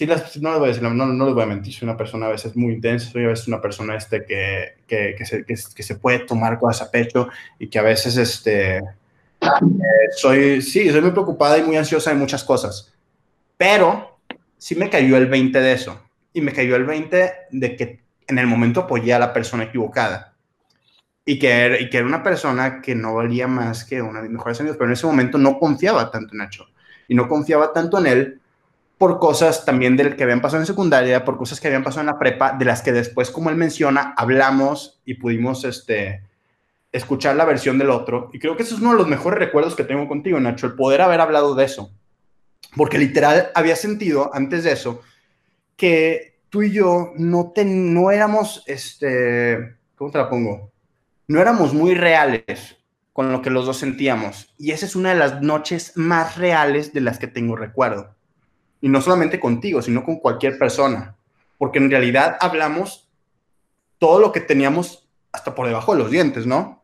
sí las, no, les voy a decir, no, no, les voy a mentir, soy una persona a veces muy intensa, soy a veces una persona este, que, que, que, se, que, se puede tomar cosas a pecho y que a veces este, eh, soy, sí, soy muy preocupada y muy ansiosa de muchas cosas. Pero sí me cayó el 20 de eso. Y me cayó el 20 de que en el momento apoyé a la persona equivocada. Y que, era, y que era una persona que no valía más que una de mis mejores amigos, pero en ese momento no confiaba tanto en Nacho. Y no confiaba tanto en él por cosas también del que habían pasado en secundaria, por cosas que habían pasado en la prepa, de las que después, como él menciona, hablamos y pudimos este, escuchar la versión del otro. Y creo que eso es uno de los mejores recuerdos que tengo contigo, Nacho, el poder haber hablado de eso. Porque literal había sentido antes de eso que tú y yo no, no éramos, este, ¿cómo te la pongo? No éramos muy reales con lo que los dos sentíamos. Y esa es una de las noches más reales de las que tengo recuerdo. Y no solamente contigo, sino con cualquier persona. Porque en realidad hablamos todo lo que teníamos hasta por debajo de los dientes, ¿no?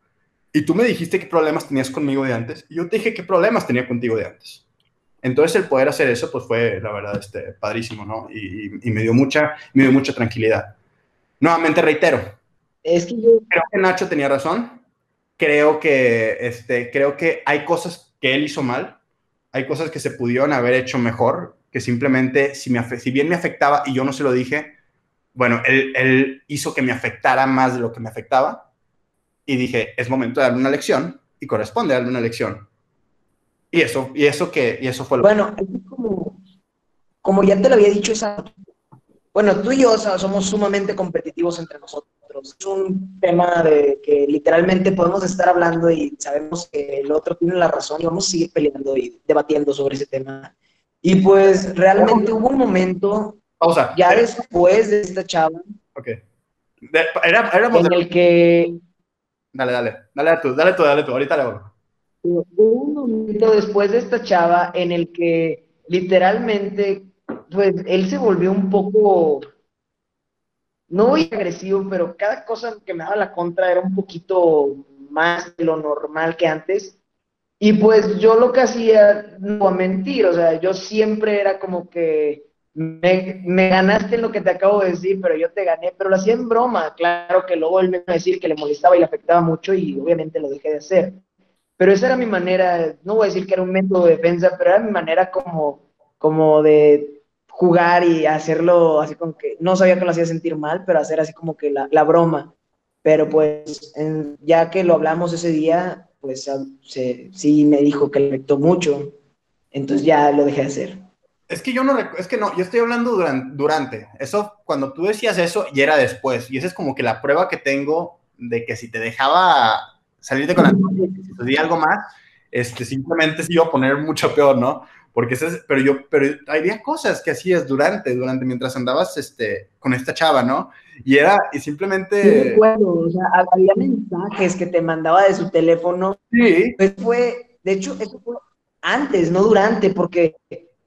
Y tú me dijiste qué problemas tenías conmigo de antes. Y yo te dije qué problemas tenía contigo de antes. Entonces el poder hacer eso, pues fue, la verdad, este, padrísimo, ¿no? Y, me, dio mucha, me dio mucha tranquilidad. Nuevamente reitero. Es que yo... Creo que Nacho tenía razón. Creo que, este, creo que hay cosas que él hizo mal. Hay cosas que se pudieron haber hecho mejor, que simplemente, si, me, si bien me afectaba y yo no se lo dije, bueno, él, él hizo que me afectara más de lo que me afectaba. Y dije, es momento de darle una lección y corresponde darle una lección y eso, y eso que, y eso fue lo Bueno, como, como ya te lo había dicho esa bueno, tú y yo somos sumamente competitivos entre nosotros. Es un tema de que literalmente podemos estar hablando y sabemos que el otro tiene la razón y vamos a seguir peleando y debatiendo sobre ese tema. Y pues realmente hubo un momento, Pausa. ya después de esta chava, Ok. era, en el que... Dale, dale, dale tú, dale tú, dale tú, ahorita le voy un momento después de esta chava en el que literalmente, pues él se volvió un poco, no muy agresivo, pero cada cosa que me daba la contra era un poquito más de lo normal que antes. Y pues yo lo que hacía, no a mentir, o sea, yo siempre era como que me, ganaste en lo que te acabo de decir, pero yo te gané, pero lo hacía en broma. Claro que luego él me iba a decir que le molestaba y le afectaba mucho y obviamente lo dejé de hacer. Pero esa era mi manera, no voy a decir que era un método de defensa, pero era mi manera como, como de jugar y hacerlo así como que, no sabía que lo hacía sentir mal, pero hacer así como que la, la broma. Pero pues ya que lo hablamos ese día, pues se, sí me dijo que le afectó mucho, entonces ya lo dejé de hacer. Es que yo no, es que no, yo estoy hablando durante, durante, eso, cuando tú decías eso, y era después, y esa es como que la prueba que tengo de que si te dejaba salirte con la si algo más, este, simplemente se iba a poner mucho peor, ¿no? porque es, pero yo, pero había cosas que hacías durante, durante, mientras andabas, este, con esta chava, ¿no? Y era, y simplemente... Sí, recuerdo, o sea, había mensajes que te mandaba de su teléfono. Sí. Pues fue, de hecho, eso fue antes, no durante, porque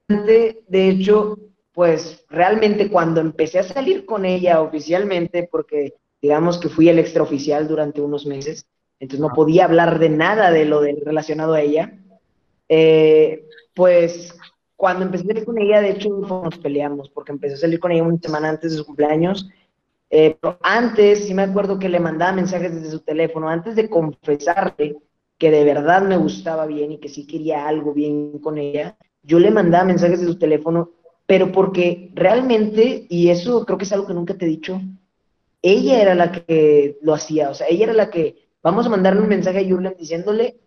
de, de hecho, pues realmente cuando empecé a salir con ella oficialmente, porque digamos que fui el extraoficial durante unos meses, entonces no podía hablar de nada de lo de, relacionado a ella, eh, pues cuando empecé a salir con ella, de hecho, nos peleamos, porque empecé a salir con ella una semana antes de su cumpleaños. Eh, pero antes, sí me acuerdo que le mandaba mensajes desde su teléfono, antes de confesarle que de verdad me gustaba bien y que sí quería algo bien con ella, yo le mandaba mensajes de su teléfono, pero porque realmente, y eso creo que es algo que nunca te he dicho, ella era la que lo hacía, o sea, ella era la que, vamos a mandarle un mensaje a Yurlen diciéndole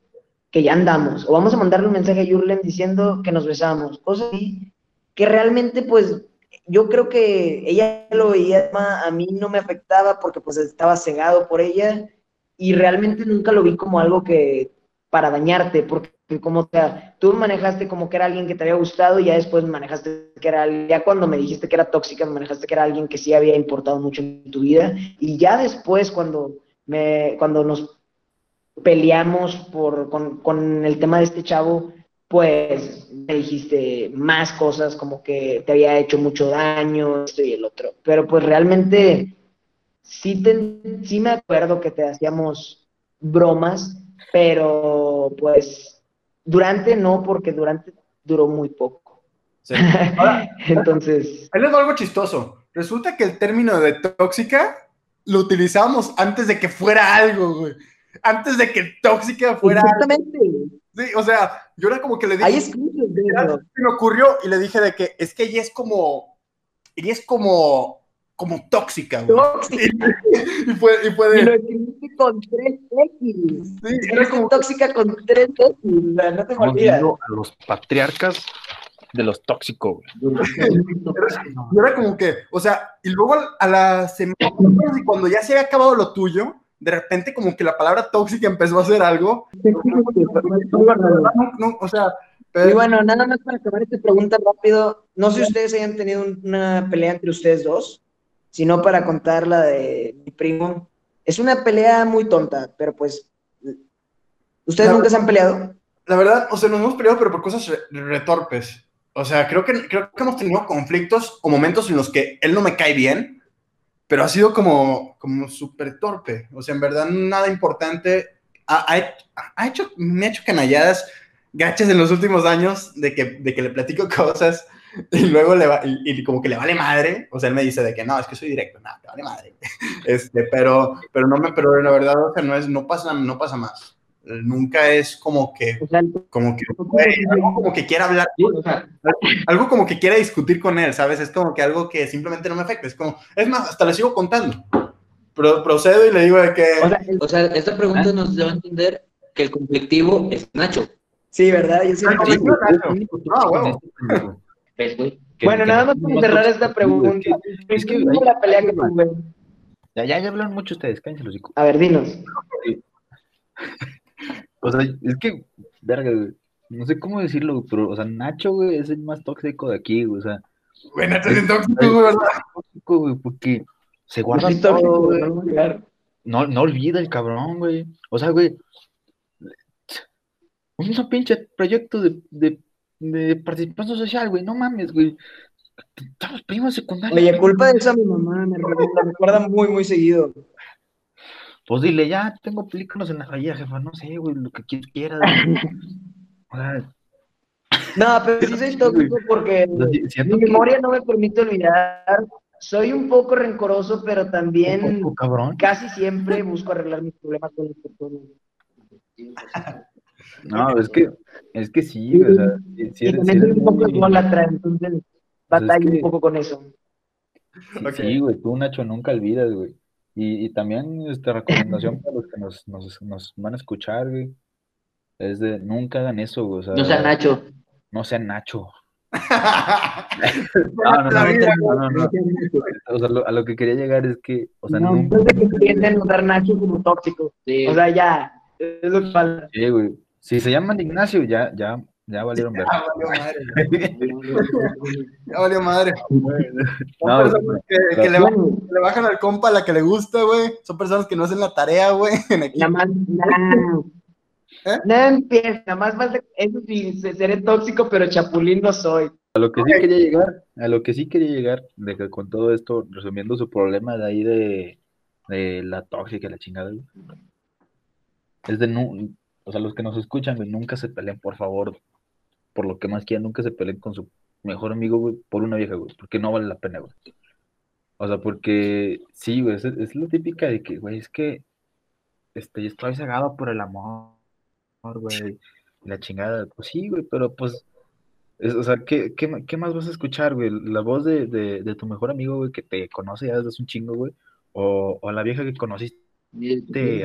que ya andamos, o vamos a mandarle un mensaje a Jurlen diciendo que nos besamos, cosas así, que realmente pues yo creo que ella lo veía, a mí no me afectaba porque pues estaba cegado por ella y realmente nunca lo vi como algo que para dañarte, porque como sea, tú manejaste como que era alguien que te había gustado y ya después manejaste que era, ya cuando me dijiste que era tóxica, manejaste que era alguien que sí había importado mucho en tu vida y ya después cuando me, cuando nos peleamos por, con, el tema de este chavo, pues me dijiste más cosas como que te había hecho mucho daño, esto y el otro. Pero pues realmente sí, te, sí me acuerdo que te hacíamos bromas, pero pues durante no, porque durante duró muy poco. Entonces. Ahí les algo chistoso. Resulta que el término de tóxica lo utilizábamos antes de que fuera algo, güey antes de que Tóxica fuera. Exactamente. Sí, o sea, yo era como que le dije. Ahí es me ocurrió y le dije de que es que ella es como. Ella es como. Como tóxica, güey. Tóxica. Y, fue, y fue de. Y lo escribiste con tres X. Sí, era como tóxica con tres X. No te olvides. A los patriarcas de los tóxicos, güey. Yo era como que, o sea, y luego a la semana, cuando ya se había acabado lo tuyo, de repente como que la palabra tóxica empezó a hacer algo. o sea, Y bueno, nada más para acabar esta pregunta rápido, no sé si ustedes hayan tenido una pelea entre ustedes dos, sino para contar la de mi primo. Es una pelea muy tonta, pero pues, ¿ustedes nunca se han peleado? La verdad, o sea, nos hemos peleado, pero por cosas retorpes. O sea, creo que, creo que hemos tenido conflictos o momentos en los que él no me cae bien, pero ha sido como, como súper torpe. O sea, en verdad, nada importante. Ha, ha, hecho, me ha hecho canalladas gachas en los últimos años de que, de que le platico cosas y luego le va, y, como que le vale madre. O sea, él me dice de que no, es que soy directo, nada, te vale madre. Este, pero, pero no me, pero la verdad, o sea, no es, no pasa, no pasa más nunca es como que, como que, algo como que quiera hablar, algo como que quiera discutir con él, ¿sabes? Es como que algo que simplemente no me afecta, es como, es más, hasta le sigo contando. Procedo y le digo de que... O sea, esta pregunta ¿Ah? nos debe entender que el conflictivo es Nacho. Sí, ¿verdad? Yo sí, ah, bueno, nada más para cerrar esta pregunta. Es que la pelea que tuve. Ya, ya, ya hablaron mucho ustedes, cállense los A ver, dinos. O sea, es que, verga, no sé cómo decirlo, pero, o sea, Nacho, güey, es el más tóxico de aquí, güey, o sea. Güey, Nacho es tóxico, güey, ¿verdad? Tóxico, güey, porque se guarda todo, güey. No, no olvida el cabrón, güey. O sea, güey, un pinche proyecto de, de, de participación social, güey, no mames, güey. Estamos primos secundarios. Oye, culpa de eso mi mamá, me recuerda muy, muy seguido. Pues dile, ya tengo películas en la raya, jefa, no sé, güey, lo que quieras. no, pero sí soy tóxico porque mi memoria no me permite olvidar. Soy un poco rencoroso, pero también casi siempre busco arreglar mis problemas con las personas. No, es que, es que sí, o sea, si eres, y también soy un poco ególatra, entonces pues batallo un poco con eso. Sí, güey, tú, Nacho, nunca olvidas, güey. Y, también esta recomendación para los que nos, nos, nos, van a escuchar, güey, es de nunca hagan eso, güey. O sea, no sean Nacho. No sean Nacho. no, no, no, no, O sea, a lo que quería llegar es que, o sea, no. No es que entienden usar Nacho como tóxico. Sí. O sea, ya, es lo que falta. Sí, güey. Si se llaman Ignacio, ya, ya, Ya valieron ver. Ya valió madre. ya valió madre. Son personas que, que le, bajan, le, bajan, al compa a la que le gusta, güey. Son personas que no hacen la tarea, güey. Nada más, no. ¿Eh? no empieza, nada más falta, eso sí, seré tóxico, pero chapulín no soy. A lo que sí quería llegar, a lo que sí quería llegar, de que con todo esto, resumiendo su problema de ahí de, de la tóxica, la chingada, güey. Es de no, o sea, los que nos escuchan, güey, nunca se peleen, por favor, por lo que más quieran, nunca se peleen con su mejor amigo, güey, por una vieja, güey, porque no vale la pena, güey. O sea, porque sí, güey, es, es lo típica de que, güey, es que este, estoy cegado por el amor, güey, la chingada, pues sí, güey, pero pues, o sea, ¿qué, qué, qué más vas a escuchar, güey? ¿La voz de, de, de tu mejor amigo, güey, que te conoce ya desde hace un chingo, güey? O, o la vieja que conociste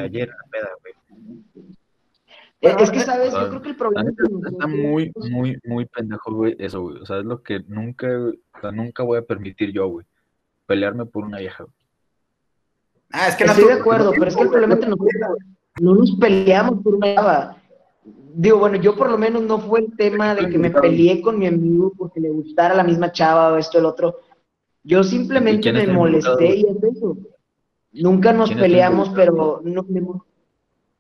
ayer, la peda, güey. Eh, es que, ¿sabes? Yo creo que el problema está muy, muy, muy pendejo, güey, eso, güey. O sea, es lo que nunca, o sea, nunca voy a permitir yo, güey. Pelearme por una vieja, güey. Ah, es que no estoy de acuerdo, pero es que el problema es que nosotros no nos peleamos por una vieja. Digo, bueno, yo por lo menos no fue el tema de que me peleé con mi amigo porque le gustara la misma chava o esto o el otro. Yo simplemente me molesté y es eso. Nunca nos peleamos, pero no,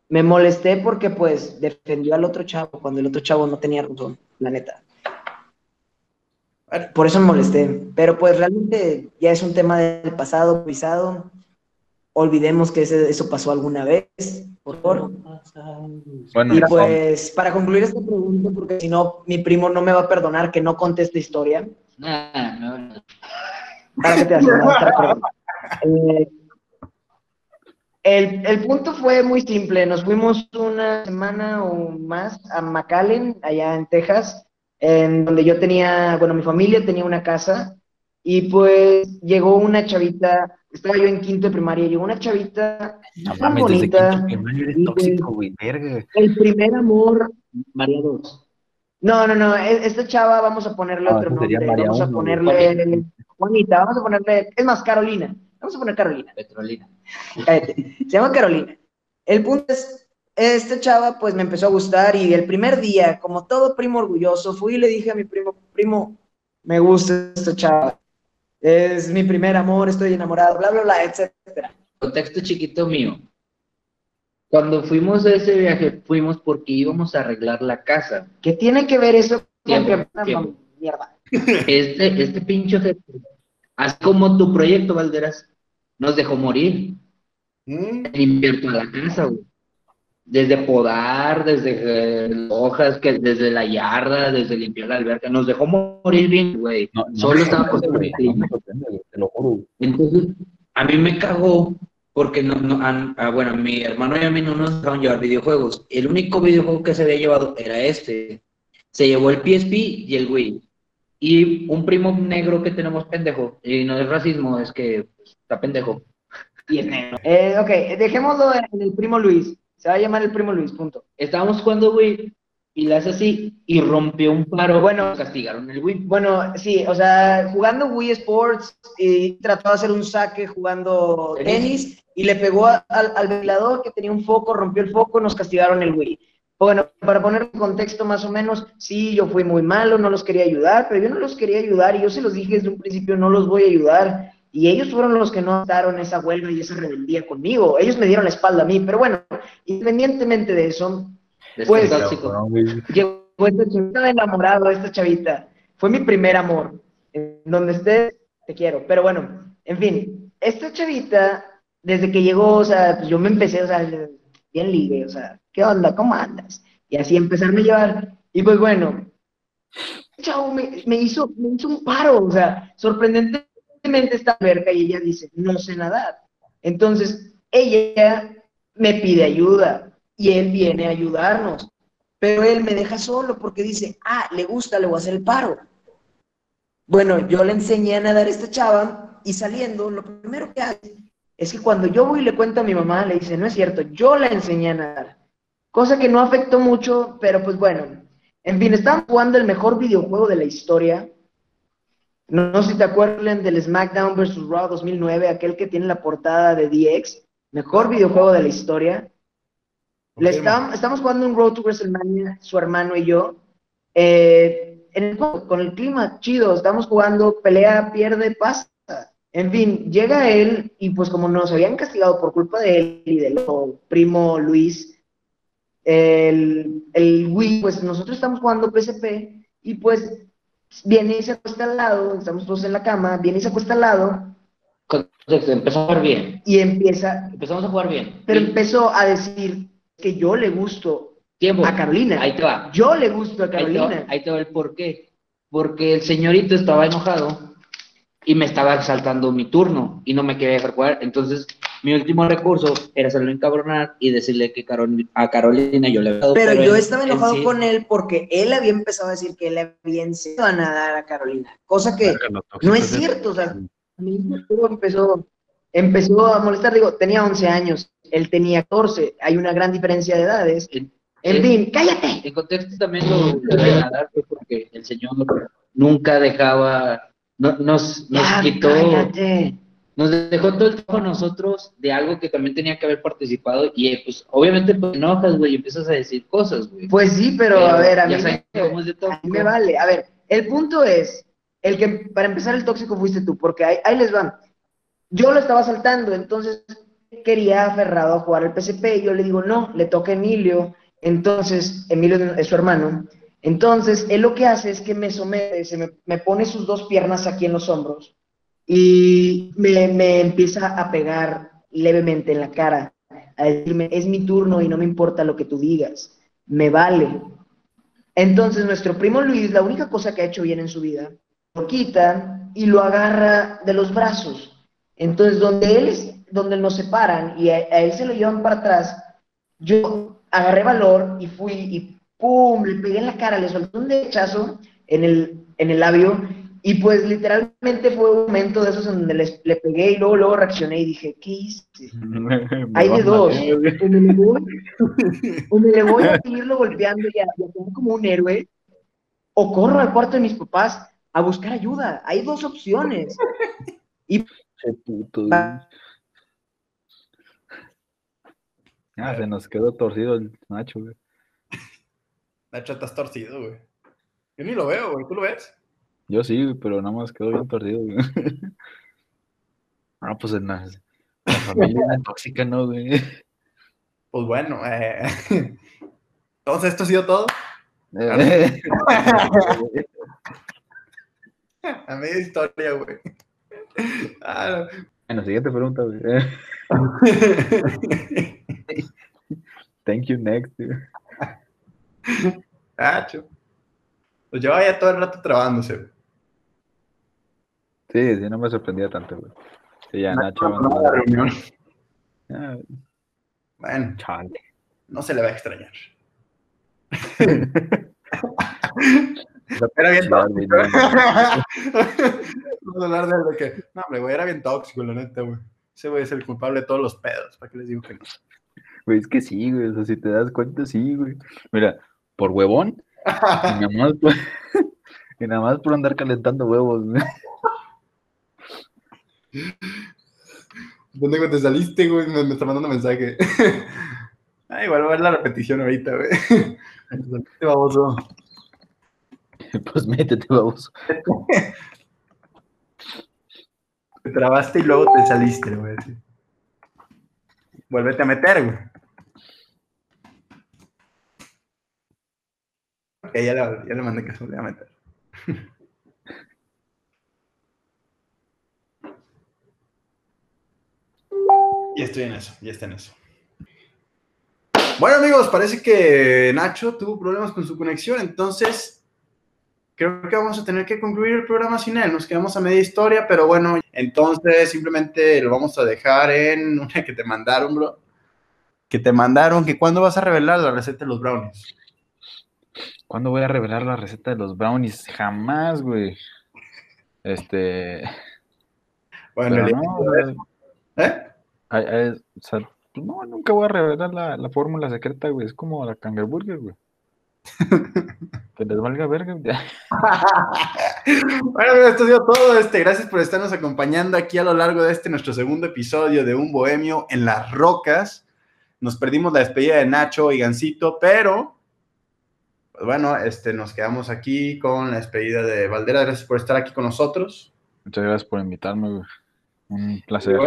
me molesté porque pues defendió al otro chavo cuando el otro chavo no tenía razón, la neta. Por eso me molesté. Pero pues realmente ya es un tema del pasado, pisado. Olvidemos que eso pasó alguna vez, por favor. Bueno, y pues para concluir esta pregunta, porque si no, mi primo no me va a perdonar que no conte esta historia. no, no. Para que te hagas, eh, el, el, punto fue muy simple. Nos fuimos una semana o más a McAllen, allá en Texas, en donde yo tenía, bueno, mi familia tenía una casa y pues llegó una chavita, estaba yo en quinto de primaria, llegó una chavita no, mames, bonita. tóxico, güey, verga. El primer amor, María 2. No, no, no, e, esta chava vamos a ponerle ah, otro nombre, vamos a ponerle Juanita, vamos a ponerle, es más, Carolina. Vamos a poner Carolina. Petrolina. Se llama Carolina. El punto es, esta chava pues me empezó a gustar y el primer día, como todo primo orgulloso, fui y le dije a mi primo, primo, me gusta esta chava. Es mi primer amor, estoy enamorado, bla, bla, bla, etcétera. Contexto chiquito mío. Cuando fuimos a ese viaje, fuimos porque íbamos a arreglar la casa. ¿Qué tiene que ver eso con que... Mierda. Este, este pinche Así como tu proyecto, Valderas, nos dejó morir. ¿Mm? Limpiar toda la casa, güey. Desde podar, desde eh, hojas, que, desde la yarda, desde limpiar la alberca. Nos dejó morir bien, güey. Solo estaba por el Entonces, a mí me cagó porque no, no ah, bueno, mi hermano y a mí no nos dejaron llevar videojuegos. El único videojuego que se había llevado era este. Se llevó el PSP y el Wii. Y un primo negro que tenemos pendejo, y no es racismo, es que está pendejo. Y es negro. Eh, ok, dejémoslo en el primo Luis. Se va a llamar el primo Luis, punto. Estábamos jugando Wii y le hace así y rompió un paro. Bueno, castigaron el Wii. Bueno, sí, o sea, jugando Wii Sports y trató de hacer un saque jugando tenis, y le pegó al, al ventilador que tenía un foco, rompió el foco, nos castigaron el Wii. Bueno, para poner un contexto más o menos, sí, yo fui muy malo, no los quería ayudar, pero yo no los quería ayudar y yo se los dije desde un principio, no los voy a ayudar. Y ellos fueron los que no daron esa huelga y esa rebeldía conmigo. Ellos me dieron la espalda a mí, pero bueno, independientemente de eso, pues llegó esta chavita enamorado, esta chavita. Fue mi primer amor. En donde estés, te quiero. Pero bueno, en fin, esta chavita, desde que llegó, o sea, pues yo me empecé, o sea, bien libre, o sea, ¿qué onda? ¿Cómo andas? Y así empezarme a llevar. Y pues bueno, chavo me, me, hizo, me hizo un paro, o sea, está cerca y ella dice, no sé nadar. Entonces, ella me pide ayuda y él viene a ayudarnos, pero él me deja solo porque dice, ah, le gusta, le voy a hacer el paro. Bueno, yo le enseñé a nadar a esta chava y saliendo, lo primero que hace es que cuando yo voy y le cuento a mi mamá, le dice, no es cierto, yo la enseñé a nadar. Cosa que no afectó mucho, pero pues bueno. En fin, estaban jugando el mejor videojuego de la historia. No, sé si te acuerdan del SmackDown vs. Raw 2009, aquel que tiene la portada de DX. Mejor videojuego de la historia. Le estamos, estamos jugando un Road to WrestleMania, su hermano y yo. eh, con el clima chido, estamos jugando, pelea, pierde, pasa. En fin, llega él y pues como nos habían castigado por culpa de él y del primo Luis, el, el Wii, pues nosotros estamos jugando PSP y pues viene y se acuesta al lado, estamos todos en la cama, viene y se acuesta al lado. Empezó a jugar bien. Y empieza. Empezamos a jugar bien. Pero empezó a decir que yo le gusto Tiempo. a Carolina. Ahí te va. Yo le gusto a Carolina. Ahí te va, el por qué. Porque el señorito estaba enojado y me estaba saltando mi turno y no me quería dejar jugar. Entonces, mi último recurso era hacerlo encabronar y decirle que a Carolina yo le había dado. Pero, yo estaba enojado con él porque él había empezado a decir que él había enseñado a nadar a Carolina. Cosa que no es cierto. O sea, mi empezó, empezó a molestar. Digo, tenía 11 años, él tenía 14. Hay una gran diferencia de edades. En fin, cállate. En contexto también lo, voy a dar porque el Señor nunca dejaba, nos, nos quitó, nos dejó todo el trabajo a nosotros de algo que también tenía que haber participado y pues obviamente pues enojas, güey, y empiezas a decir cosas, güey. Pues sí, pero, a ver, a mí, me, vale. A ver, el punto es, el que para empezar el tóxico fuiste tú, porque ahí, ahí les van. Yo lo estaba saltando, entonces quería aferrado a jugar el PSP y yo le digo, no, le toca a Emilio, entonces, Emilio es su hermano. Entonces, él lo que hace es que me somete, se me, pone sus dos piernas aquí en los hombros y me, empieza a pegar levemente en la cara, a decirme, es mi turno y no me importa lo que tú digas, me vale. Entonces, nuestro primo Luis, la única cosa que ha hecho bien en su vida, lo quita y lo agarra de los brazos. Entonces, donde él es, donde nos separan y a él se lo llevan para atrás, yo agarré valor y fui y ¡pum! Le pegué en la cara, le solté un derechazo en el, en el labio y pues literalmente fue un momento de esos en donde le, pegué y luego, luego reaccioné y dije, ¿qué hice? Hay de dos. O me, le voy, o me le voy a seguirlo golpeando y a, como un héroe, o corro al cuarto de mis papás a buscar ayuda. Hay dos opciones. Y... Ah, se nos quedó torcido el Nacho, güey. Nacho, estás torcido, güey. Yo ni lo veo, güey. ¿Tú lo ves? Yo sí, pero nada más quedó bien torcido, güey. Ah, pues en la, la familia tóxica, ¿no, güey? Pues bueno, eh. Entonces, ¿esto ha sido todo? Eh. A media historia, güey. Ah, bueno, siguiente pregunta, güey. Thank you, next. Nacho. Pues llevaba ya todo el rato trabándose. Sí, sí, no me sorprendía tanto, güey. Sí, ya Nacho abandonó la reunión. Bueno, Chale. no se le va a extrañar. era bien tóxico. Vamos a hablar de que. No, güey, era bien tóxico, la neta, güey. Ese güey es el culpable de todos los pedos. ¿Para qué les digo que no? Güey, es que sí, güey. O sea, si te das cuenta, sí, güey. Mira, por huevón. y, nada más por, y nada más por andar calentando huevos, güey. ¿Dónde te saliste, güey? Me, está mandando mensaje. ah, igual voy a ver la repetición ahorita, güey. Métete, baboso. Pues métete, baboso. te trabaste y luego te saliste, güey. Vuélvete a meter, güey. Ok, ya le, ya le mandé que se volviera a meter. Ya estoy en eso, ya está en eso. Bueno amigos, parece que Nacho tuvo problemas con su conexión, entonces creo que vamos a tener que concluir el programa sin él. Nos quedamos a media historia, pero bueno, entonces simplemente lo vamos a dejar en una que te mandaron, bro. Que te mandaron, que cuándo vas a revelar la receta de los brownies. ¿Cuándo voy a revelar la receta de los brownies? Jamás, güey. Este. Bueno, no, ¿eh? O sea, no, nunca voy a revelar la, fórmula secreta, güey. Es como la Kangerburger, güey. que les valga verga. bueno, esto ha sido todo. Este, gracias por estarnos acompañando aquí a lo largo de este nuestro segundo episodio de Un Bohemio en las Rocas. Nos perdimos la despedida de Nacho y Gancito, pero pues bueno, este, nos quedamos aquí con la despedida de Valdera. Gracias por estar aquí con nosotros. Muchas gracias por invitarme, Un placer.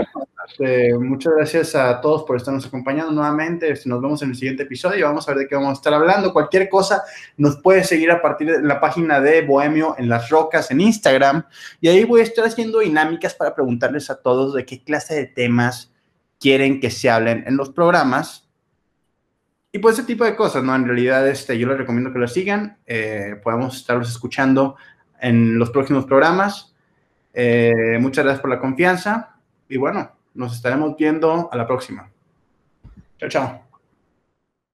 Este, muchas gracias a todos por estarnos acompañando nuevamente. Este, nos vemos en el siguiente episodio y vamos a ver de qué vamos a estar hablando. Cualquier cosa nos puede seguir a partir de la página de Bohemio en las Rocas en Instagram. Y ahí voy a estar haciendo dinámicas para preguntarles a todos de qué clase de temas quieren que se hablen en los programas y pues ese tipo de cosas, ¿no? En realidad, este, yo les recomiendo que lo sigan. Eh, podemos estarlos escuchando en los próximos programas. Eh, muchas gracias por la confianza. Y bueno, nos estaremos viendo a la próxima. Chao, chao.